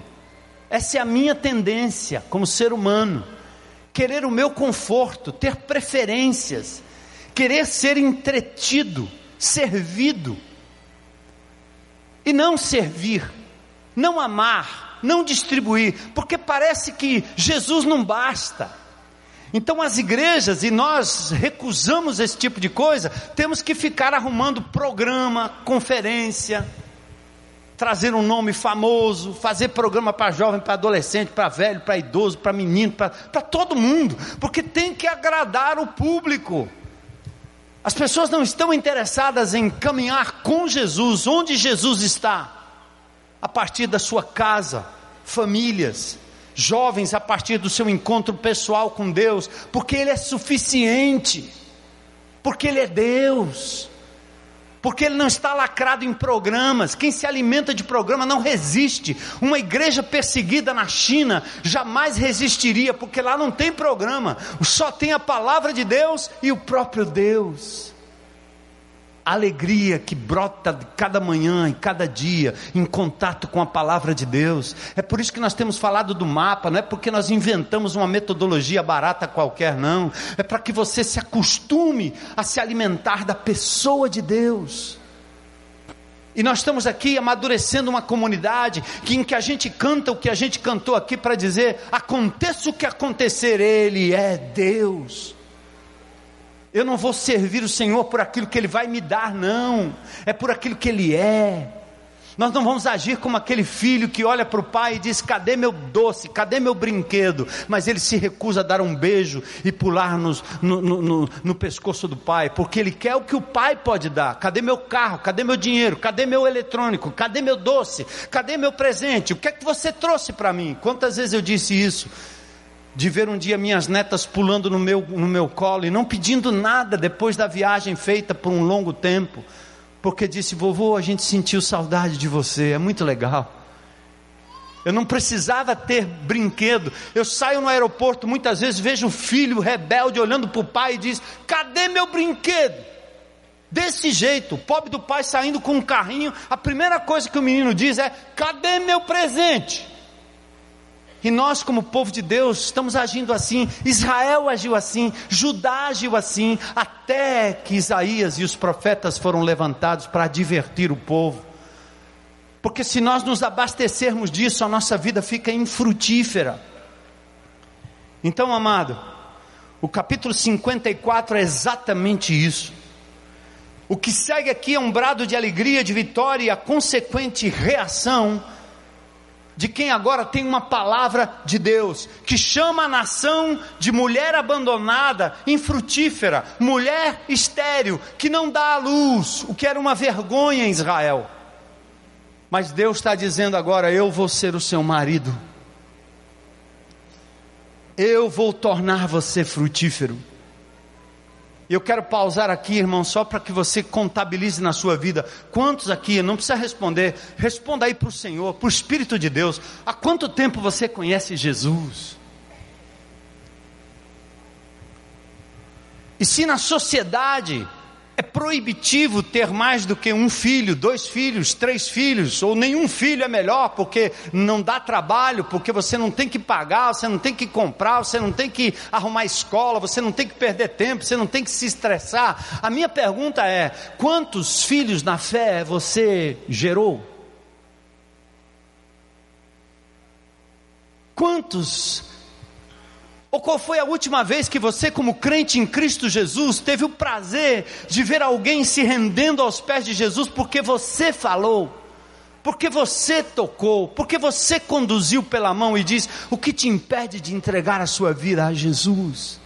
Essa é a minha tendência como ser humano querer o meu conforto, ter preferências, querer ser entretido, servido, e não servir, não amar, não distribuir, porque parece que Jesus não basta. Então, as igrejas, e nós recusamos esse tipo de coisa, temos que ficar arrumando programa, conferência, trazer um nome famoso, fazer programa para jovem, para adolescente, para velho, para idoso, para menino, para todo mundo, porque tem que agradar o público. As pessoas não estão interessadas em caminhar com Jesus, onde Jesus está, a partir da sua casa, famílias, jovens a partir do seu encontro pessoal com Deus, porque Ele é suficiente, porque Ele é Deus porque ele não está lacrado em programas. Quem se alimenta de programa não resiste. Uma igreja perseguida na China jamais resistiria, porque lá não tem programa, só tem a palavra de Deus e o próprio Deus alegria que brota de cada manhã e cada dia em contato com a palavra de Deus. É por isso que nós temos falado do mapa, não é porque nós inventamos uma metodologia barata qualquer, não. É para que você se acostume a se alimentar da pessoa de Deus. E nós estamos aqui amadurecendo uma comunidade que, em que a gente canta o que a gente cantou aqui para dizer: aconteça o que acontecer, Ele é Deus. Eu não vou servir o Senhor por aquilo que Ele vai me dar, não. É por aquilo que Ele é. Nós não vamos agir como aquele filho que olha para o pai e diz: Cadê meu doce? Cadê meu brinquedo? Mas ele se recusa a dar um beijo e pular no, no, no, no pescoço do pai, porque ele quer o que o pai pode dar. Cadê meu carro? Cadê meu dinheiro? Cadê meu eletrônico? Cadê meu doce? Cadê meu presente? O que é que você trouxe para mim? Quantas vezes eu disse isso? De ver um dia minhas netas pulando no meu, no meu colo e não pedindo nada depois da viagem feita por um longo tempo porque disse: Vovô, a gente sentiu saudade de você, é muito legal. Eu não precisava ter brinquedo. Eu saio no aeroporto, muitas vezes vejo um filho rebelde olhando para o pai e diz: Cadê meu brinquedo? Desse jeito, o pobre do pai saindo com um carrinho, a primeira coisa que o menino diz é: Cadê meu presente? E nós, como povo de Deus, estamos agindo assim. Israel agiu assim, Judá agiu assim, até que Isaías e os profetas foram levantados para divertir o povo. Porque se nós nos abastecermos disso, a nossa vida fica infrutífera. Então, amado, o capítulo 54 é exatamente isso. O que segue aqui é um brado de alegria, de vitória e a consequente reação de quem agora tem uma palavra de Deus, que chama a nação de mulher abandonada, infrutífera, mulher estéril, que não dá à luz, o que era uma vergonha em Israel. Mas Deus está dizendo agora: eu vou ser o seu marido, eu vou tornar você frutífero. Eu quero pausar aqui, irmão, só para que você contabilize na sua vida. Quantos aqui, não precisa responder, responda aí para o Senhor, para o Espírito de Deus. Há quanto tempo você conhece Jesus? E se na sociedade é proibitivo ter mais do que um filho, dois filhos, três filhos, ou nenhum filho é melhor, porque não dá trabalho, porque você não tem que pagar, você não tem que comprar, você não tem que arrumar escola, você não tem que perder tempo, você não tem que se estressar. A minha pergunta é: quantos filhos na fé você gerou? Quantos ou qual foi a última vez que você, como crente em Cristo Jesus, teve o prazer de ver alguém se rendendo aos pés de Jesus porque você falou, porque você tocou, porque você conduziu pela mão e diz: O que te impede de entregar a sua vida a Jesus?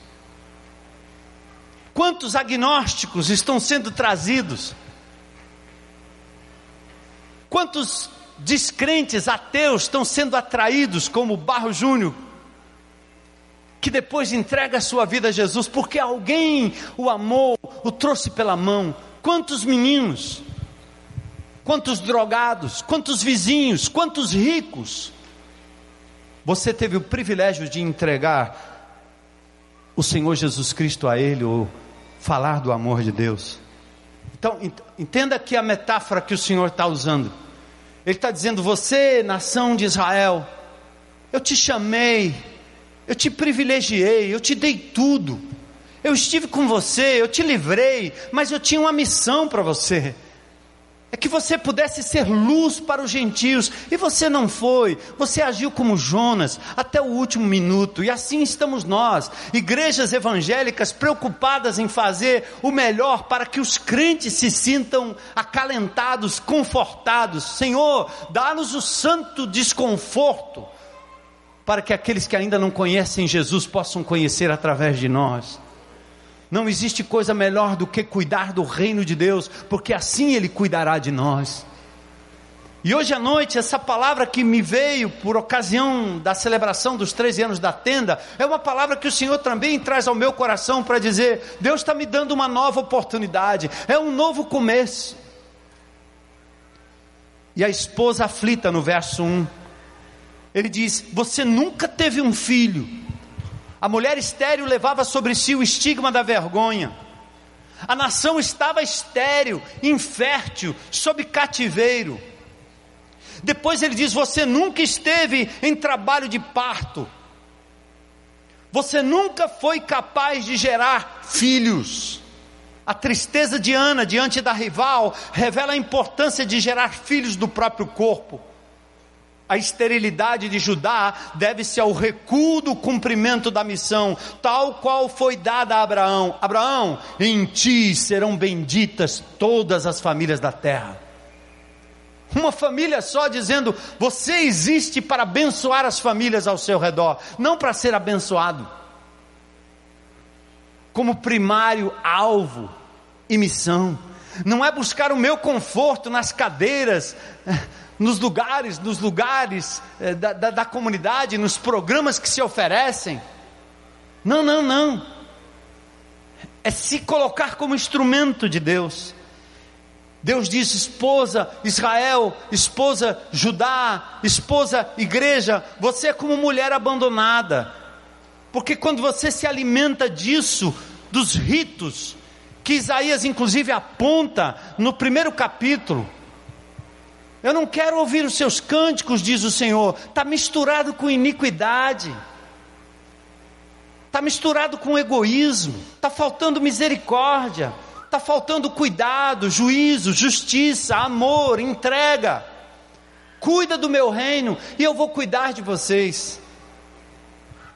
Quantos agnósticos estão sendo trazidos? Quantos descrentes, ateus, estão sendo atraídos, como Barro Júnior? Que depois entrega a sua vida a Jesus, porque alguém o amou, o trouxe pela mão. Quantos meninos, quantos drogados, quantos vizinhos, quantos ricos, você teve o privilégio de entregar o Senhor Jesus Cristo a Ele, ou falar do amor de Deus. Então, entenda aqui a metáfora que o Senhor está usando. Ele está dizendo: Você, nação de Israel, eu te chamei, eu te privilegiei, eu te dei tudo. Eu estive com você, eu te livrei, mas eu tinha uma missão para você. É que você pudesse ser luz para os gentios, e você não foi, você agiu como Jonas, até o último minuto, e assim estamos nós, igrejas evangélicas preocupadas em fazer o melhor para que os crentes se sintam acalentados, confortados. Senhor, dá-nos o santo desconforto, para que aqueles que ainda não conhecem Jesus possam conhecer através de nós. Não existe coisa melhor do que cuidar do reino de Deus, porque assim Ele cuidará de nós. E hoje à noite, essa palavra que me veio por ocasião da celebração dos 13 anos da tenda, é uma palavra que o Senhor também traz ao meu coração para dizer: Deus está me dando uma nova oportunidade, é um novo começo. E a esposa aflita no verso 1 ele diz: Você nunca teve um filho. A mulher estéril levava sobre si o estigma da vergonha. A nação estava estéril, infértil, sob cativeiro. Depois ele diz: Você nunca esteve em trabalho de parto. Você nunca foi capaz de gerar filhos. A tristeza de Ana diante da rival revela a importância de gerar filhos do próprio corpo. A esterilidade de Judá deve-se ao recuo do cumprimento da missão, tal qual foi dada a Abraão: Abraão, em ti serão benditas todas as famílias da terra. Uma família só dizendo: você existe para abençoar as famílias ao seu redor, não para ser abençoado. Como primário alvo e missão, não é buscar o meu conforto nas cadeiras, nos lugares, nos lugares eh, da, da, da comunidade, nos programas que se oferecem. Não, não, não. É se colocar como instrumento de Deus Deus diz: esposa Israel, esposa Judá, esposa igreja, você é como mulher abandonada, porque quando você se alimenta disso, dos ritos, que Isaías inclusive aponta no primeiro capítulo, eu não quero ouvir os seus cânticos, diz o Senhor, está misturado com iniquidade, está misturado com egoísmo, está faltando misericórdia Está faltando cuidado, juízo, justiça, amor, entrega. Cuida do meu reino e eu vou cuidar de vocês.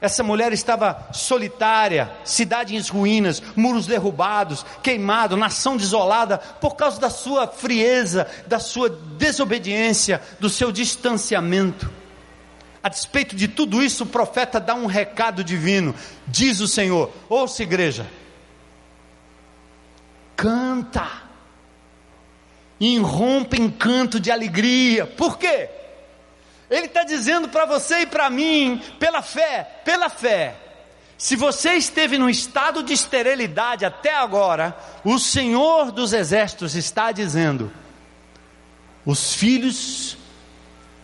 Essa mulher estava solitária, cidade em ruínas, muros derrubados, queimado, nação desolada, por causa da sua frieza, da sua desobediência, do seu distanciamento. A despeito de tudo isso, o profeta dá um recado divino. Diz o Senhor: ouça, igreja, canta, irrompe em canto de alegria. Por quê? Ele está dizendo para você e para mim, pela fé, pela fé. Se você esteve no estado de esterilidade até agora, o Senhor dos Exércitos está dizendo: os filhos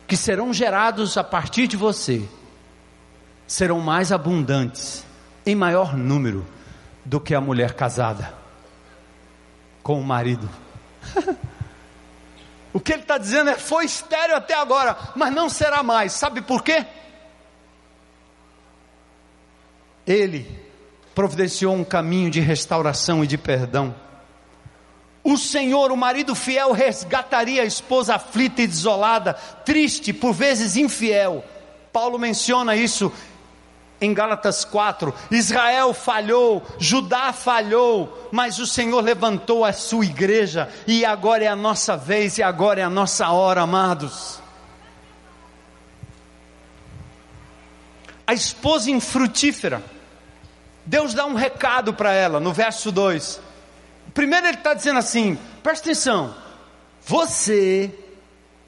que serão gerados a partir de você serão mais abundantes, em maior número, do que a mulher casada com o marido. o que ele está dizendo é: foi estéreo até agora, mas não será mais. Sabe por quê? Ele providenciou um caminho de restauração e de perdão. O Senhor, o marido fiel, resgataria a esposa aflita e desolada, triste, por vezes infiel. Paulo menciona isso em Gálatas 4: Israel falhou, Judá falhou, mas o Senhor levantou a sua igreja, e agora é a nossa vez, e agora é a nossa hora, amados. A esposa infrutífera, Deus dá um recado para ela no verso 2. Primeiro ele está dizendo assim: presta atenção, você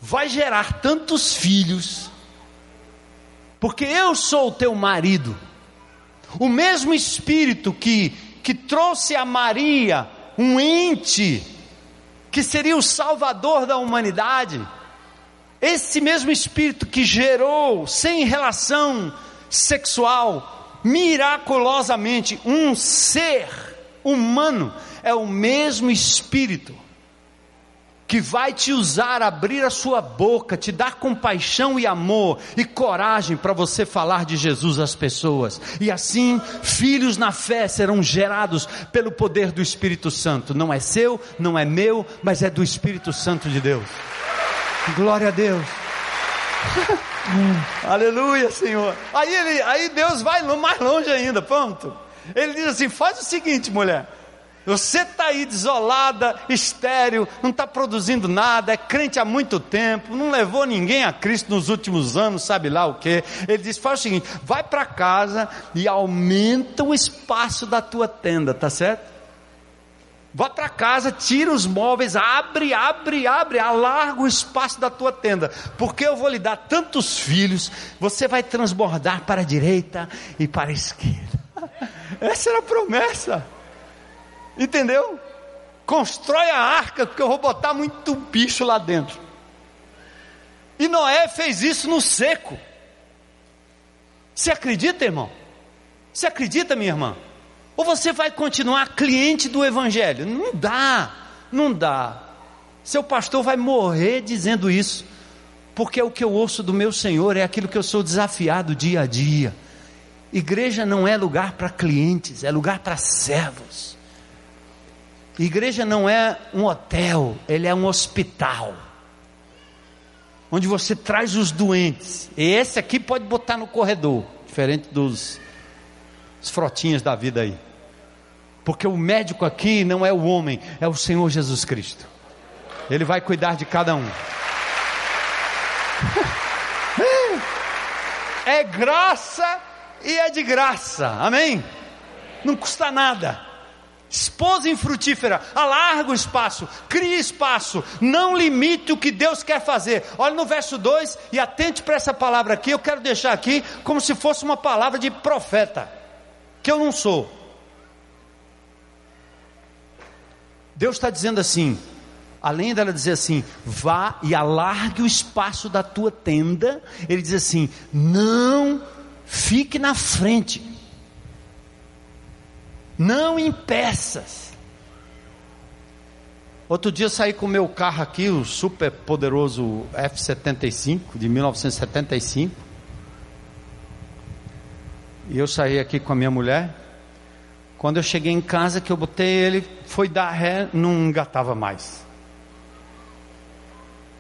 vai gerar tantos filhos, porque eu sou o teu marido. O mesmo Espírito que, que trouxe a Maria um ente, que seria o Salvador da humanidade, esse mesmo Espírito que gerou, sem relação sexual, miraculosamente, um ser humano, é o mesmo Espírito que vai te usar, abrir a sua boca, te dar compaixão e amor e coragem para você falar de Jesus às pessoas. E assim, filhos na fé serão gerados pelo poder do Espírito Santo. Não é seu, não é meu, mas é do Espírito Santo de Deus. Glória a Deus. Aleluia, Senhor. Aí, ele, aí Deus vai mais longe ainda, pronto. Ele diz assim: faz o seguinte, mulher você está aí desolada, estéreo, não está produzindo nada, é crente há muito tempo, não levou ninguém a Cristo nos últimos anos, sabe lá o que. Ele diz: faz o seguinte, vai para casa e aumenta o espaço da tua tenda, tá certo? Vá para casa, tira os móveis, abre, abre, abre, alarga o espaço da tua tenda, porque eu vou lhe dar tantos filhos, você vai transbordar para a direita e para a esquerda. Essa era a promessa. Entendeu? Constrói a arca, porque eu vou botar muito bicho lá dentro. E Noé fez isso no seco. Você acredita, irmão? Você acredita, minha irmã? Ou você vai continuar cliente do Evangelho? Não dá, não dá. Seu pastor vai morrer dizendo isso, porque o que eu ouço do meu Senhor é aquilo que eu sou desafiado dia a dia. Igreja não é lugar para clientes, é lugar para servos. Igreja não é um hotel, ele é um hospital. Onde você traz os doentes. E esse aqui pode botar no corredor, diferente dos frotinhas da vida aí. Porque o médico aqui não é o homem, é o Senhor Jesus Cristo. Ele vai cuidar de cada um. É graça e é de graça. Amém? Não custa nada. Esposa infrutífera, alarga o espaço, crie espaço, não limite o que Deus quer fazer. Olha no verso 2 e atente para essa palavra aqui. Eu quero deixar aqui como se fosse uma palavra de profeta, que eu não sou. Deus está dizendo assim: além dela dizer assim, vá e alargue o espaço da tua tenda, ele diz assim: não fique na frente, não impeças. Outro dia eu saí com o meu carro aqui, o super poderoso F75 de 1975. E eu saí aqui com a minha mulher. Quando eu cheguei em casa, que eu botei ele, foi dar ré, não engatava mais.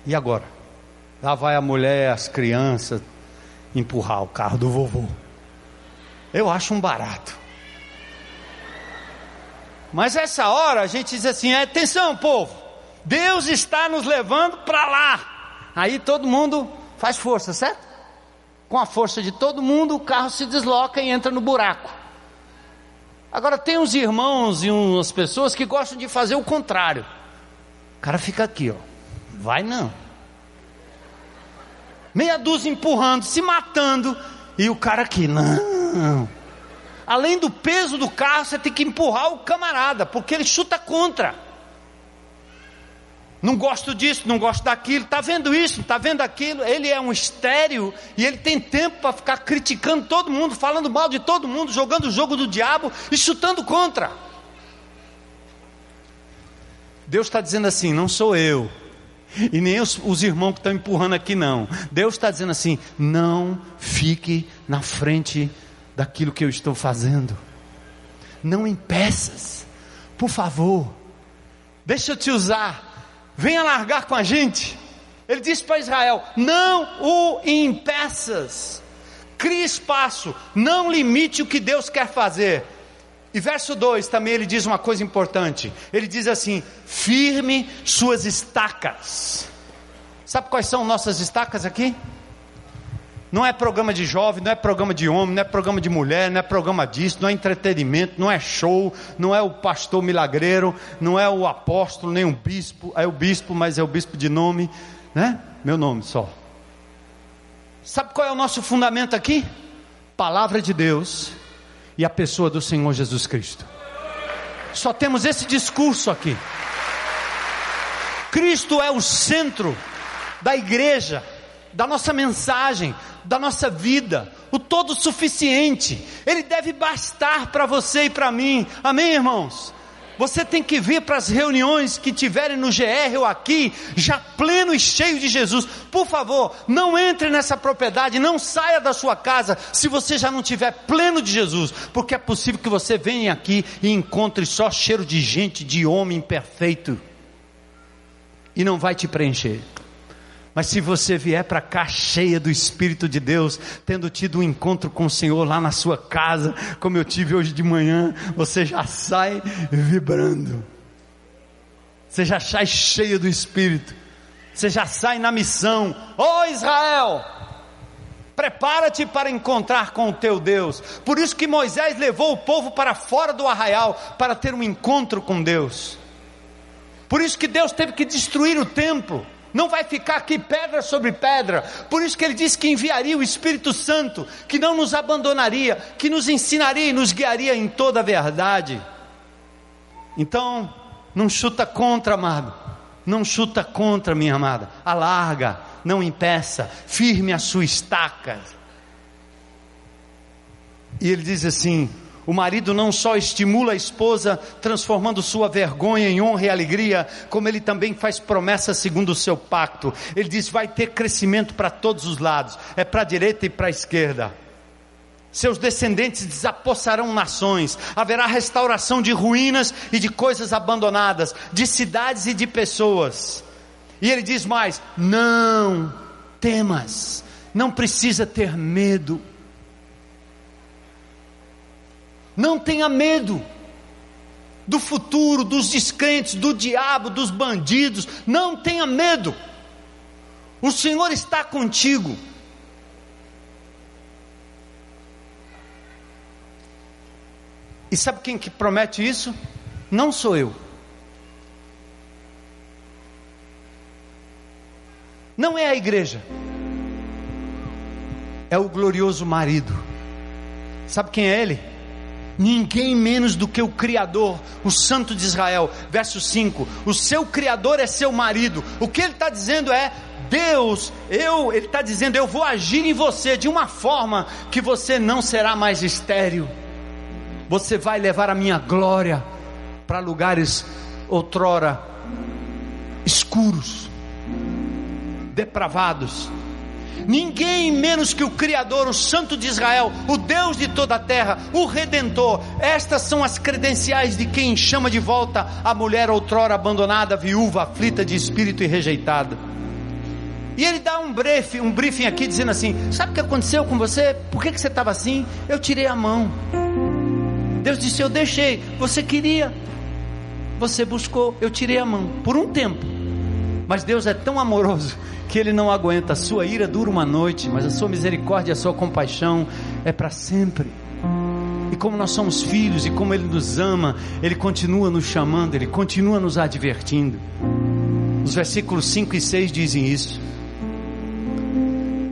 E agora? Lá vai a mulher, as crianças, empurrar o carro do vovô. Eu acho um barato. Mas essa hora a gente diz assim: atenção, povo, Deus está nos levando para lá. Aí todo mundo faz força, certo? Com a força de todo mundo, o carro se desloca e entra no buraco. Agora tem uns irmãos e umas pessoas que gostam de fazer o contrário. O cara fica aqui, ó. Vai não. Meia dúzia empurrando, se matando. E o cara aqui, não. Além do peso do carro, você tem que empurrar o camarada, porque ele chuta contra. Não gosto disso, não gosto daquilo, está vendo isso, está vendo aquilo. Ele é um estéreo e ele tem tempo para ficar criticando todo mundo, falando mal de todo mundo, jogando o jogo do diabo e chutando contra. Deus está dizendo assim: não sou eu, e nem os, os irmãos que estão empurrando aqui, não. Deus está dizendo assim: não fique na frente daquilo que eu estou fazendo. Não impeças, por favor. Deixa eu te usar. Venha largar com a gente. Ele disse para Israel: não o impeças. Crie espaço, não limite o que Deus quer fazer. E verso 2 também ele diz uma coisa importante. Ele diz assim: firme suas estacas. Sabe quais são nossas estacas aqui? Não é programa de jovem, não é programa de homem, não é programa de mulher, não é programa disso, não é entretenimento, não é show, não é o pastor milagreiro, não é o apóstolo, nem o bispo, é o bispo, mas é o bispo de nome, né? Meu nome só. Sabe qual é o nosso fundamento aqui? Palavra de Deus e a pessoa do Senhor Jesus Cristo. Só temos esse discurso aqui. Cristo é o centro da igreja, da nossa mensagem, da nossa vida, o todo suficiente. Ele deve bastar para você e para mim. Amém, irmãos? Você tem que vir para as reuniões que tiverem no GR ou aqui, já pleno e cheio de Jesus. Por favor, não entre nessa propriedade, não saia da sua casa se você já não tiver pleno de Jesus, porque é possível que você venha aqui e encontre só cheiro de gente, de homem perfeito, e não vai te preencher. Mas se você vier para cá cheia do Espírito de Deus, tendo tido um encontro com o Senhor lá na sua casa, como eu tive hoje de manhã, você já sai vibrando. Você já sai cheio do Espírito. Você já sai na missão. Ó oh, Israel! Prepara-te para encontrar com o teu Deus. Por isso que Moisés levou o povo para fora do arraial para ter um encontro com Deus. Por isso que Deus teve que destruir o templo não vai ficar aqui pedra sobre pedra. Por isso que ele disse que enviaria o Espírito Santo, que não nos abandonaria, que nos ensinaria e nos guiaria em toda a verdade. Então, não chuta contra, amado. Não chuta contra, minha amada. Alarga, não impeça, firme a sua estaca. E ele diz assim: o marido não só estimula a esposa, transformando sua vergonha em honra e alegria, como ele também faz promessas segundo o seu pacto. Ele diz: vai ter crescimento para todos os lados, é para a direita e para a esquerda. Seus descendentes desapossarão nações, haverá restauração de ruínas e de coisas abandonadas, de cidades e de pessoas. E ele diz mais: não temas, não precisa ter medo. Não tenha medo do futuro, dos descrentes, do diabo, dos bandidos. Não tenha medo. O Senhor está contigo. E sabe quem que promete isso? Não sou eu. Não é a igreja. É o glorioso marido. Sabe quem é ele? Ninguém menos do que o Criador, o Santo de Israel. Verso 5: O seu Criador é seu marido. O que ele está dizendo é: Deus, eu, ele está dizendo, eu vou agir em você de uma forma que você não será mais estéril. Você vai levar a minha glória para lugares outrora escuros, depravados. Ninguém menos que o Criador, o Santo de Israel, o Deus de toda a terra, o Redentor. Estas são as credenciais de quem chama de volta a mulher outrora abandonada, viúva, aflita de espírito e rejeitada. E ele dá um briefing, um briefing aqui dizendo assim: Sabe o que aconteceu com você? Por que, que você estava assim? Eu tirei a mão. Deus disse: Eu deixei. Você queria, você buscou. Eu tirei a mão por um tempo. Mas Deus é tão amoroso que Ele não aguenta. A sua ira dura uma noite, mas a sua misericórdia, a sua compaixão é para sempre. E como nós somos filhos e como Ele nos ama, Ele continua nos chamando, Ele continua nos advertindo. Os versículos 5 e 6 dizem isso.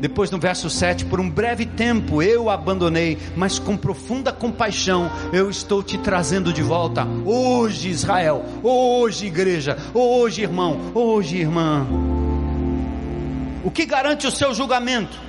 Depois no verso 7, por um breve tempo eu abandonei, mas com profunda compaixão eu estou te trazendo de volta. Hoje, Israel, hoje, igreja, hoje, irmão, hoje, irmã. O que garante o seu julgamento?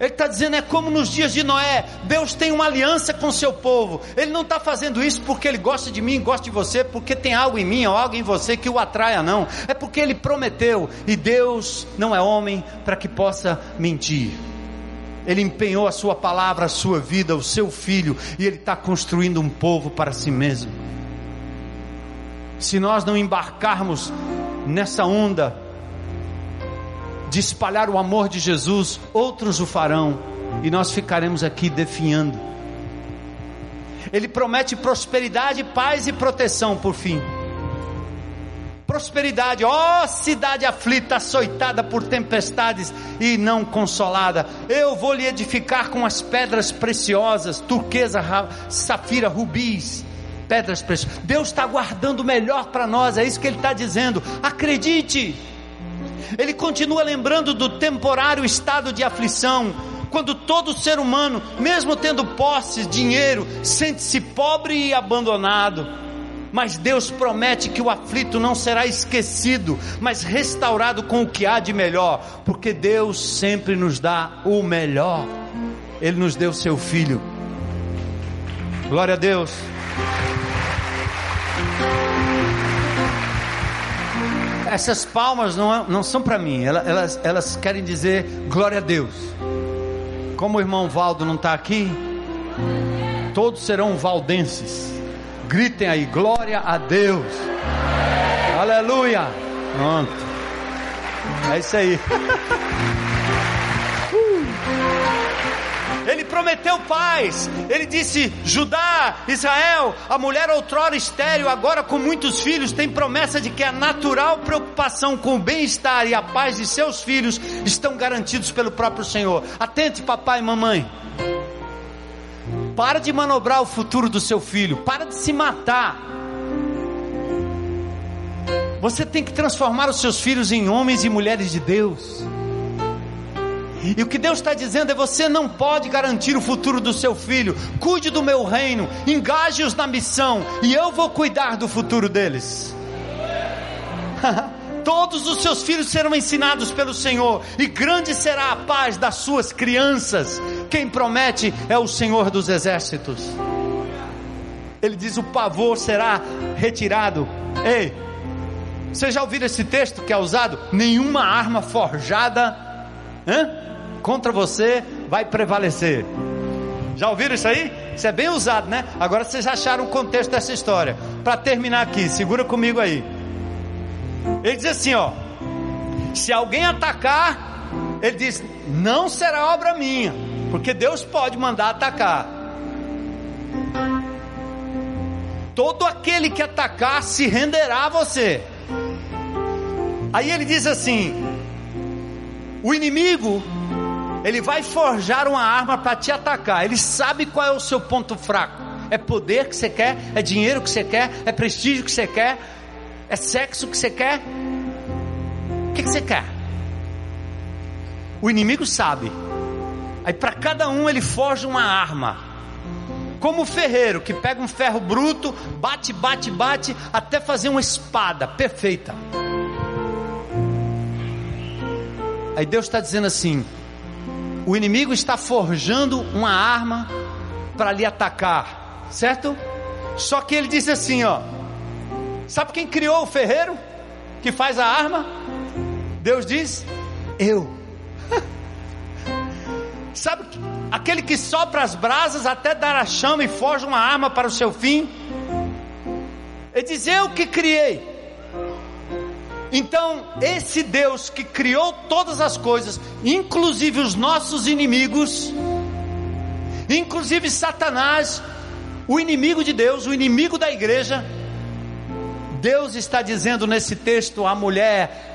Ele está dizendo, é como nos dias de Noé, Deus tem uma aliança com seu povo. Ele não está fazendo isso porque ele gosta de mim, gosta de você, porque tem algo em mim ou algo em você que o atraia, não. É porque ele prometeu, e Deus não é homem para que possa mentir. Ele empenhou a sua palavra, a sua vida, o seu filho, e ele está construindo um povo para si mesmo. Se nós não embarcarmos nessa onda, de espalhar o amor de Jesus, outros o farão e nós ficaremos aqui definhando. Ele promete prosperidade, paz e proteção por fim. Prosperidade, ó oh, cidade aflita, açoitada por tempestades e não consolada. Eu vou lhe edificar com as pedras preciosas, turquesa, safira, rubis pedras preciosas. Deus está guardando o melhor para nós, é isso que Ele está dizendo. Acredite. Ele continua lembrando do temporário estado de aflição, quando todo ser humano, mesmo tendo posses, dinheiro, sente-se pobre e abandonado. Mas Deus promete que o aflito não será esquecido, mas restaurado com o que há de melhor, porque Deus sempre nos dá o melhor. Ele nos deu seu filho. Glória a Deus. Essas palmas não, é, não são para mim, elas, elas, elas querem dizer glória a Deus. Como o irmão Valdo não está aqui, todos serão valdenses. Gritem aí, glória a Deus. Aleluia. Pronto. É isso aí. Ele prometeu paz. Ele disse: Judá, Israel, a mulher outrora estéril, agora com muitos filhos, tem promessa de que a natural preocupação com o bem-estar e a paz de seus filhos estão garantidos pelo próprio Senhor. Atente, papai e mamãe. Para de manobrar o futuro do seu filho. Para de se matar. Você tem que transformar os seus filhos em homens e mulheres de Deus. E o que Deus está dizendo é: você não pode garantir o futuro do seu filho. Cuide do meu reino, engaje-os na missão, e eu vou cuidar do futuro deles. Todos os seus filhos serão ensinados pelo Senhor, e grande será a paz das suas crianças. Quem promete é o Senhor dos exércitos. Ele diz: o pavor será retirado. Ei, você já ouviu esse texto que é usado? Nenhuma arma forjada. Hã? Contra você vai prevalecer. Já ouviram isso aí? Isso é bem usado, né? Agora vocês acharam o contexto dessa história. Para terminar aqui, segura comigo aí. Ele diz assim, ó: Se alguém atacar, ele diz: "Não será obra minha", porque Deus pode mandar atacar. Todo aquele que atacar se renderá a você. Aí ele diz assim: O inimigo ele vai forjar uma arma para te atacar. Ele sabe qual é o seu ponto fraco. É poder que você quer? É dinheiro que você quer? É prestígio que você quer? É sexo que você quer? O que, que você quer? O inimigo sabe. Aí para cada um ele forja uma arma. Como o ferreiro que pega um ferro bruto, bate, bate, bate, até fazer uma espada perfeita. Aí Deus está dizendo assim: o inimigo está forjando uma arma para lhe atacar, certo? Só que ele diz assim, ó: Sabe quem criou o ferreiro que faz a arma? Deus diz: Eu. Sabe aquele que sopra as brasas até dar a chama e forja uma arma para o seu fim? Ele diz: Eu que criei. Então, esse Deus que criou todas as coisas, inclusive os nossos inimigos, inclusive Satanás, o inimigo de Deus, o inimigo da igreja, Deus está dizendo nesse texto à mulher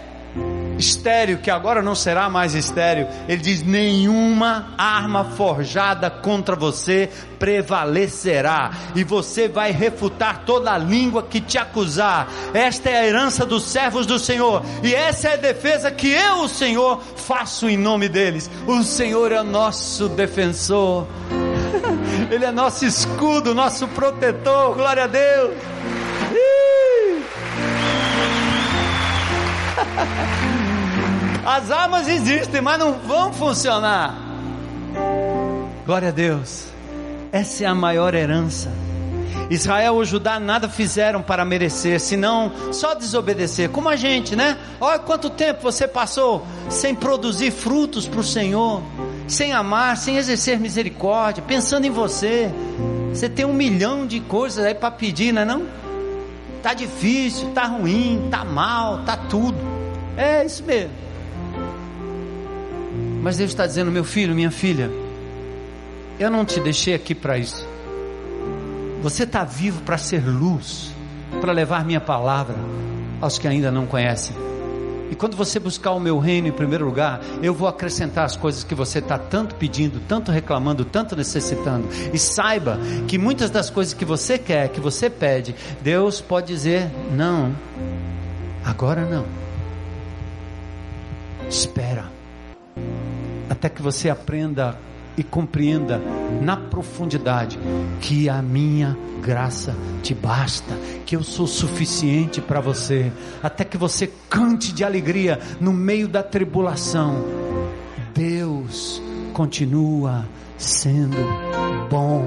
estéreo, que agora não será mais estéreo. Ele diz: nenhuma arma forjada contra você prevalecerá, e você vai refutar toda a língua que te acusar. Esta é a herança dos servos do Senhor, e essa é a defesa que eu, o Senhor, faço em nome deles. O Senhor é nosso defensor. Ele é nosso escudo, nosso protetor. Glória a Deus. As armas existem, mas não vão funcionar. Glória a Deus. Essa é a maior herança. Israel ou Judá nada fizeram para merecer, senão só desobedecer, como a gente, né? Olha quanto tempo você passou sem produzir frutos para o Senhor, sem amar, sem exercer misericórdia, pensando em você. Você tem um milhão de coisas aí para pedir, não é não? Tá difícil, tá ruim, tá mal, tá tudo. É isso mesmo. Mas Deus está dizendo, meu filho, minha filha, eu não te deixei aqui para isso. Você está vivo para ser luz, para levar minha palavra aos que ainda não conhecem. E quando você buscar o meu reino em primeiro lugar, eu vou acrescentar as coisas que você está tanto pedindo, tanto reclamando, tanto necessitando. E saiba que muitas das coisas que você quer, que você pede, Deus pode dizer: não, agora não. Espera, até que você aprenda e compreenda na profundidade que a minha graça te basta, que eu sou suficiente para você, até que você cante de alegria no meio da tribulação. Deus continua sendo bom,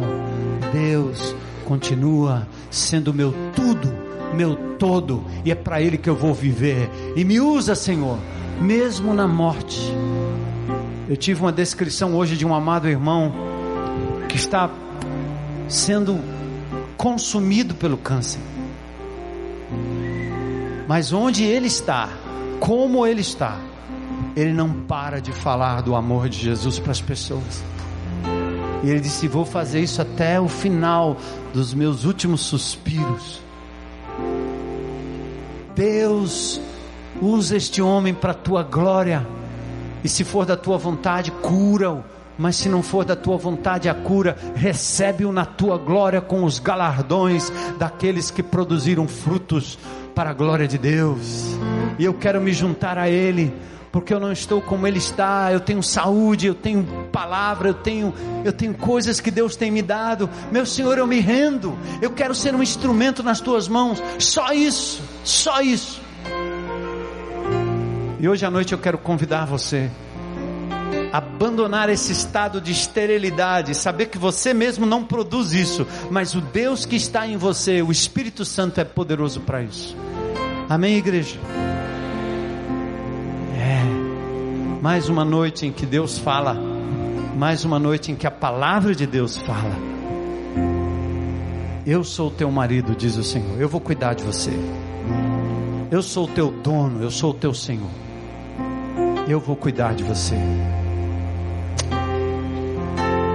Deus continua sendo meu tudo, meu todo, e é para Ele que eu vou viver. E me usa, Senhor, mesmo na morte eu tive uma descrição hoje de um amado irmão que está sendo consumido pelo câncer. Mas onde ele está, como ele está, ele não para de falar do amor de Jesus para as pessoas. E ele disse: Vou fazer isso até o final dos meus últimos suspiros. Deus, usa este homem para a tua glória. E se for da tua vontade, cura-o. Mas se não for da tua vontade a cura, recebe-o na tua glória com os galardões daqueles que produziram frutos para a glória de Deus. E eu quero me juntar a Ele, porque eu não estou como Ele está. Eu tenho saúde, eu tenho palavra, eu tenho, eu tenho coisas que Deus tem me dado. Meu Senhor, eu me rendo. Eu quero ser um instrumento nas tuas mãos. Só isso, só isso. E hoje à noite eu quero convidar você abandonar esse estado de esterilidade, saber que você mesmo não produz isso, mas o Deus que está em você, o Espírito Santo é poderoso para isso. Amém, igreja? É. Mais uma noite em que Deus fala, mais uma noite em que a palavra de Deus fala. Eu sou teu marido, diz o Senhor. Eu vou cuidar de você. Eu sou o teu dono, eu sou o teu Senhor eu vou cuidar de você.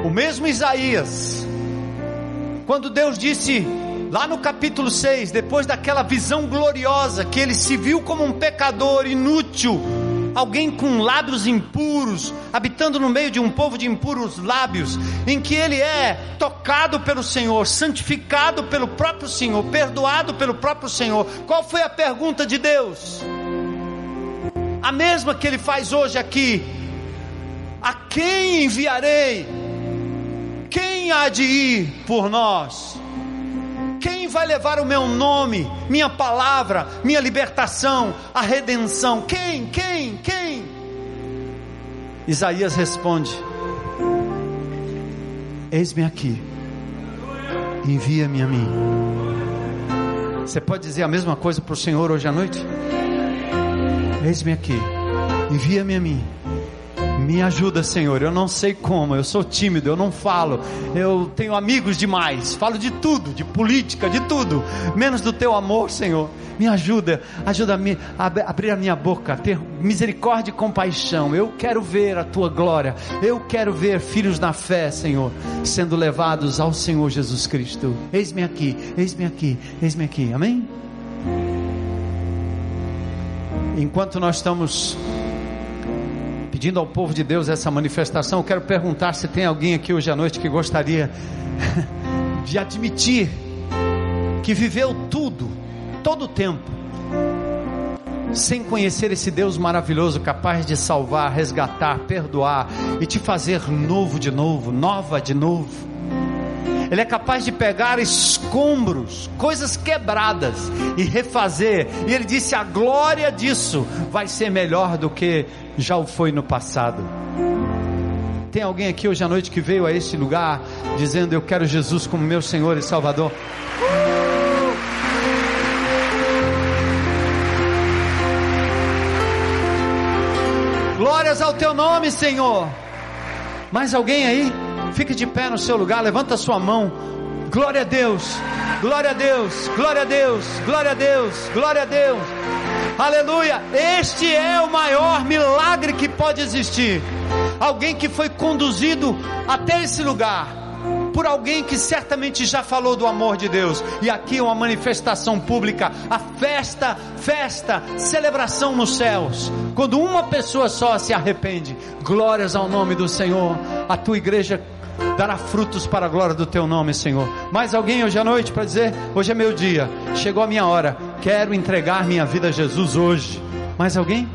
O mesmo Isaías, quando Deus disse lá no capítulo 6, depois daquela visão gloriosa, que ele se viu como um pecador inútil, alguém com lábios impuros, habitando no meio de um povo de impuros lábios, em que ele é tocado pelo Senhor, santificado pelo próprio Senhor, perdoado pelo próprio Senhor. Qual foi a pergunta de Deus? A mesma que ele faz hoje aqui. A quem enviarei? Quem há de ir por nós? Quem vai levar o meu nome, minha palavra, minha libertação, a redenção? Quem? Quem? Quem? Isaías responde: Eis-me aqui, envia-me a mim. Você pode dizer a mesma coisa para o Senhor hoje à noite? Eis-me aqui, envia-me a mim. Me ajuda, Senhor. Eu não sei como, eu sou tímido, eu não falo. Eu tenho amigos demais. Falo de tudo, de política, de tudo, menos do teu amor, Senhor. Me ajuda, ajuda-me a abrir a minha boca, a ter misericórdia e compaixão. Eu quero ver a tua glória. Eu quero ver filhos na fé, Senhor, sendo levados ao Senhor Jesus Cristo. Eis-me aqui, eis-me aqui, eis-me aqui. Amém? Enquanto nós estamos pedindo ao povo de Deus essa manifestação, eu quero perguntar se tem alguém aqui hoje à noite que gostaria de admitir que viveu tudo, todo o tempo, sem conhecer esse Deus maravilhoso, capaz de salvar, resgatar, perdoar e te fazer novo de novo, nova de novo. Ele é capaz de pegar escombros, coisas quebradas e refazer. E ele disse: a glória disso vai ser melhor do que já o foi no passado. Tem alguém aqui hoje à noite que veio a este lugar dizendo: Eu quero Jesus como meu Senhor e Salvador? Glórias ao teu nome, Senhor. Mais alguém aí? Fique de pé no seu lugar, levanta a sua mão. Glória a Deus, glória a Deus, glória a Deus, glória a Deus, glória a Deus. Aleluia! Este é o maior milagre que pode existir. Alguém que foi conduzido até esse lugar por alguém que certamente já falou do amor de Deus. E aqui uma manifestação pública, a festa, festa, celebração nos céus. Quando uma pessoa só se arrepende, glórias ao nome do Senhor. A tua igreja dará frutos para a glória do teu nome, Senhor. Mais alguém hoje à noite para dizer: hoje é meu dia, chegou a minha hora, quero entregar minha vida a Jesus hoje. Mais alguém?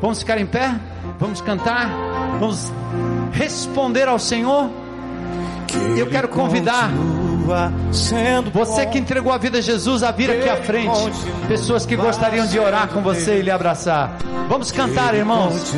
Vamos ficar em pé? Vamos cantar? Vamos responder ao Senhor? Eu quero convidar você que entregou a vida a Jesus a vir aqui à frente. Pessoas que gostariam de orar com você e lhe abraçar. Vamos cantar, irmãos.